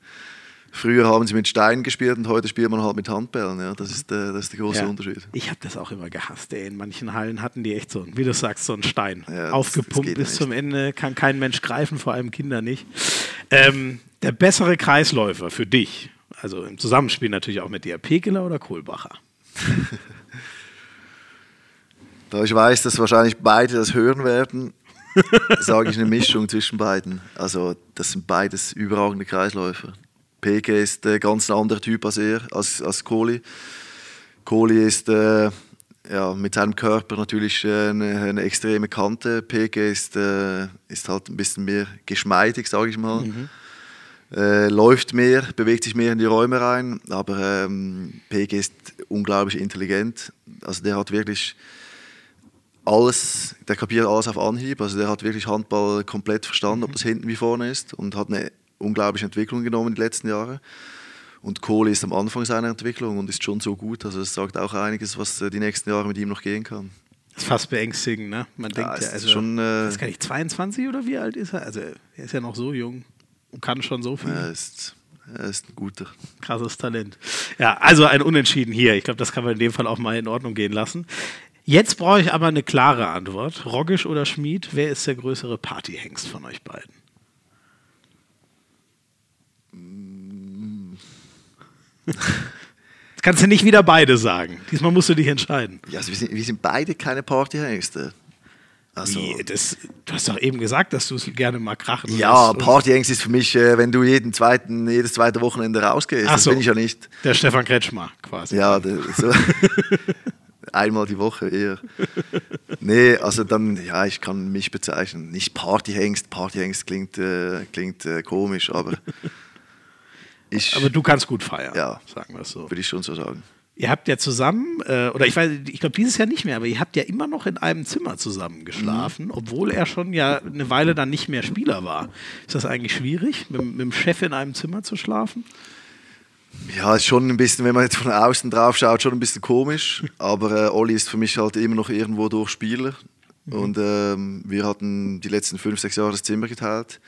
Früher haben sie mit Steinen gespielt und heute spielt man halt mit Handbällen. Ja. Das, ist der, das ist der große ja. Unterschied. Ich habe das auch immer gehasst. Ey. In manchen Hallen hatten die echt so, wie du sagst, so einen Stein. Ja, Aufgepumpt das, das bis zum Ende, kann kein Mensch greifen, vor allem Kinder nicht. Ähm, der bessere Kreisläufer für dich, also im Zusammenspiel natürlich auch mit dir, Pekeler oder Kohlbacher? da ich weiß, dass wahrscheinlich beide das hören werden, sage ich eine Mischung zwischen beiden. Also das sind beides überragende Kreisläufer. PG ist ein ganz anderer Typ als er, als, als Kohli. Kohli ist äh, ja, mit seinem Körper natürlich äh, eine, eine, extreme Kante. PG ist, äh, ist halt ein bisschen mehr geschmeidig, sage ich mal. Mhm. Äh, läuft mehr, bewegt sich mehr in die Räume rein, aber ähm, PG ist unglaublich intelligent. Also der hat wirklich alles, der kapiert alles auf Anhieb. Also der hat wirklich Handball komplett verstanden, ob das hinten wie vorne ist und hat eine unglaubliche Entwicklung genommen die letzten Jahre. Und Kohle ist am Anfang seiner Entwicklung und ist schon so gut. Also es sagt auch einiges, was äh, die nächsten Jahre mit ihm noch gehen kann. Das ist fast beängstigend, ne? Man ja, denkt ja, also schon. Äh, weiß gar nicht, 22 oder wie alt ist er? Also er ist ja noch so jung und kann schon so viel. Er ist, er ist ein guter. Krasses Talent. Ja, also ein Unentschieden hier. Ich glaube, das kann man in dem Fall auch mal in Ordnung gehen lassen. Jetzt brauche ich aber eine klare Antwort. Roggisch oder Schmied, wer ist der größere Partyhengst von euch beiden? Das kannst du nicht wieder beide sagen. Diesmal musst du dich entscheiden. Ja, also wir, sind, wir sind beide keine Partyhengste. Also, Wie, das, du hast doch eben gesagt, dass du es gerne mal krachen Ja, Partyhengst ist für mich, äh, wenn du jeden zweiten, jedes zweite Wochenende rausgehst. Ach das so, bin ich ja nicht. Der Stefan Kretschmer quasi. Ja, der, so. einmal die Woche eher. Nee, also dann, ja, ich kann mich bezeichnen. Nicht Partyhengst. Partyhengst klingt, äh, klingt äh, komisch, aber ich, Aber du kannst gut feiern, ja, sagen wir es so. Würde ich schon so sagen. Ihr habt ja zusammen, äh, oder ich weiß, ich glaube dieses Jahr nicht mehr, aber ihr habt ja immer noch in einem Zimmer zusammen geschlafen, mhm. obwohl er schon ja eine Weile dann nicht mehr Spieler war. Ist das eigentlich schwierig, mit, mit dem Chef in einem Zimmer zu schlafen? Ja, ist schon ein bisschen, wenn man jetzt von außen drauf schaut, schon ein bisschen komisch. Aber äh, Olli ist für mich halt immer noch irgendwo durch Spieler. Mhm. Und ähm, wir hatten die letzten fünf, sechs Jahre das Zimmer geteilt.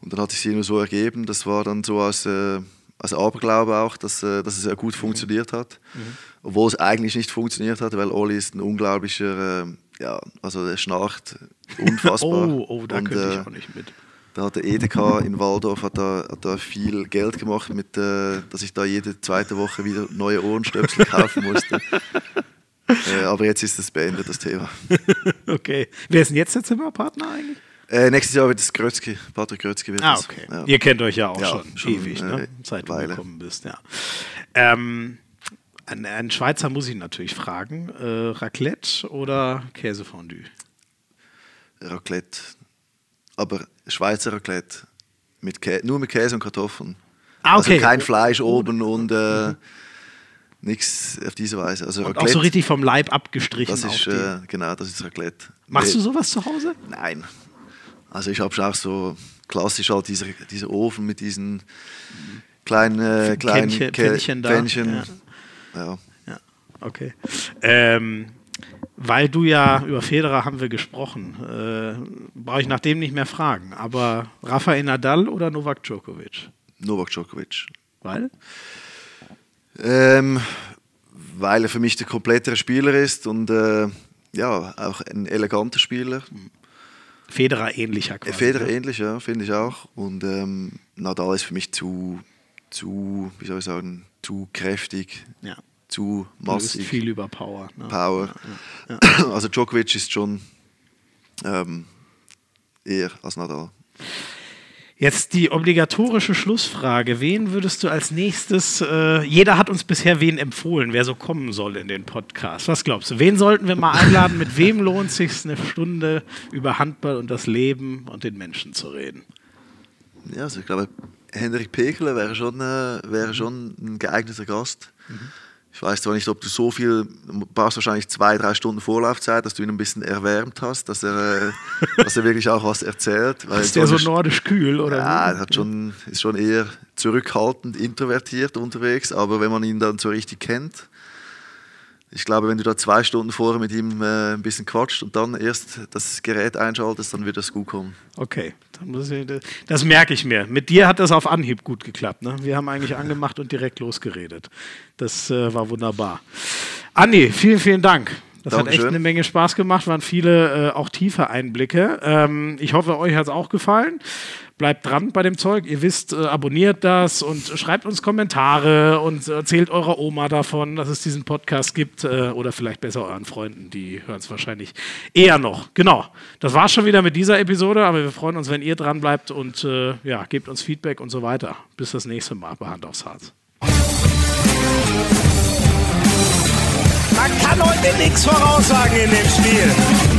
Und dann hat sich nur so ergeben. Das war dann so als, äh, als Aberglaube auch, dass, äh, dass es sehr gut mhm. funktioniert hat. Mhm. Obwohl es eigentlich nicht funktioniert hat, weil Olli ist ein unglaublicher, äh, ja, also der schnarcht unfassbar. oh, oh, da Und, könnte ich äh, auch nicht mit. Da hat der Edeka in Waldorf hat da, hat da viel Geld gemacht, mit, äh, dass ich da jede zweite Woche wieder neue Ohrenstöpsel kaufen musste. Äh, aber jetzt ist es beendet, das Thema. okay. Wer ist denn jetzt der Zimmerpartner eigentlich? Äh, nächstes Jahr wird es Grötzky, Patrick Grötzky wird Ah, okay. Ja. Ihr kennt euch ja auch ja, schon, schon, ewig, ne? Äh, seit du gekommen bist, ja. Ähm, einen, einen, Schweizer muss ich natürlich fragen. Äh, Raclette oder Käsefondue? Raclette. Aber Schweizer Raclette. Mit nur mit Käse und Kartoffeln. Ah, also okay. Also kein Fleisch oben und äh, mhm. nichts auf diese Weise. Also Raclette, auch so richtig vom Leib abgestrichen. Das ist, äh, genau, das ist Raclette. Machst du sowas zu Hause? Nein, also ich habe auch so klassisch halt dieser, dieser Ofen mit diesen kleinen, äh, kleinen Kännchen, Pfännchen. Da. Pfännchen. Ja. ja. ja. okay. Ähm, weil du ja über Federer haben wir gesprochen, äh, brauche ich nach dem nicht mehr fragen. Aber Rafael Nadal oder Novak Djokovic? Novak Djokovic. Weil? Ähm, weil er für mich der komplettere Spieler ist und äh, ja, auch ein eleganter Spieler. Federer ähnlicher quasi. Federer ne? ähnlich, ja, finde ich auch. Und ähm, Nadal ist für mich zu, zu, wie soll ich sagen, zu kräftig, Ja. zu Du bist massig. viel über Power. Ne? Power. Also Djokovic ist schon ähm, eher als Nadal. Jetzt die obligatorische Schlussfrage. Wen würdest du als nächstes, äh, jeder hat uns bisher wen empfohlen, wer so kommen soll in den Podcast. Was glaubst du? Wen sollten wir mal einladen? Mit wem lohnt sich eine Stunde über Handball und das Leben und den Menschen zu reden? Ja, also ich glaube, Henrik Pekele wäre schon, äh, wäre schon ein geeigneter Gast. Ich weiß zwar nicht, ob du so viel, du brauchst wahrscheinlich zwei, drei Stunden Vorlaufzeit, dass du ihn ein bisschen erwärmt hast, dass er, äh, dass er wirklich auch was erzählt. Ist der so nordisch kühl oder? Ja, er hat schon, ist schon eher zurückhaltend, introvertiert unterwegs, aber wenn man ihn dann so richtig kennt, ich glaube, wenn du da zwei Stunden vorher mit ihm äh, ein bisschen quatscht und dann erst das Gerät einschaltest, dann wird das gut kommen. Okay, ich, das merke ich mir. Mit dir hat das auf Anhieb gut geklappt. Ne? Wir haben eigentlich angemacht und direkt losgeredet. Das äh, war wunderbar. Andi, vielen, vielen Dank. Das hat echt Dankeschön. eine Menge Spaß gemacht, waren viele äh, auch tiefe Einblicke. Ähm, ich hoffe, euch hat es auch gefallen. Bleibt dran bei dem Zeug. Ihr wisst, äh, abonniert das und schreibt uns Kommentare und erzählt eurer Oma davon, dass es diesen Podcast gibt. Äh, oder vielleicht besser euren Freunden, die hören es wahrscheinlich eher noch. Genau. Das war's schon wieder mit dieser Episode, aber wir freuen uns, wenn ihr dran bleibt und äh, ja, gebt uns Feedback und so weiter. Bis das nächste Mal bei Hand aufs Harz. Man kann heute nichts voraussagen in dem Spiel.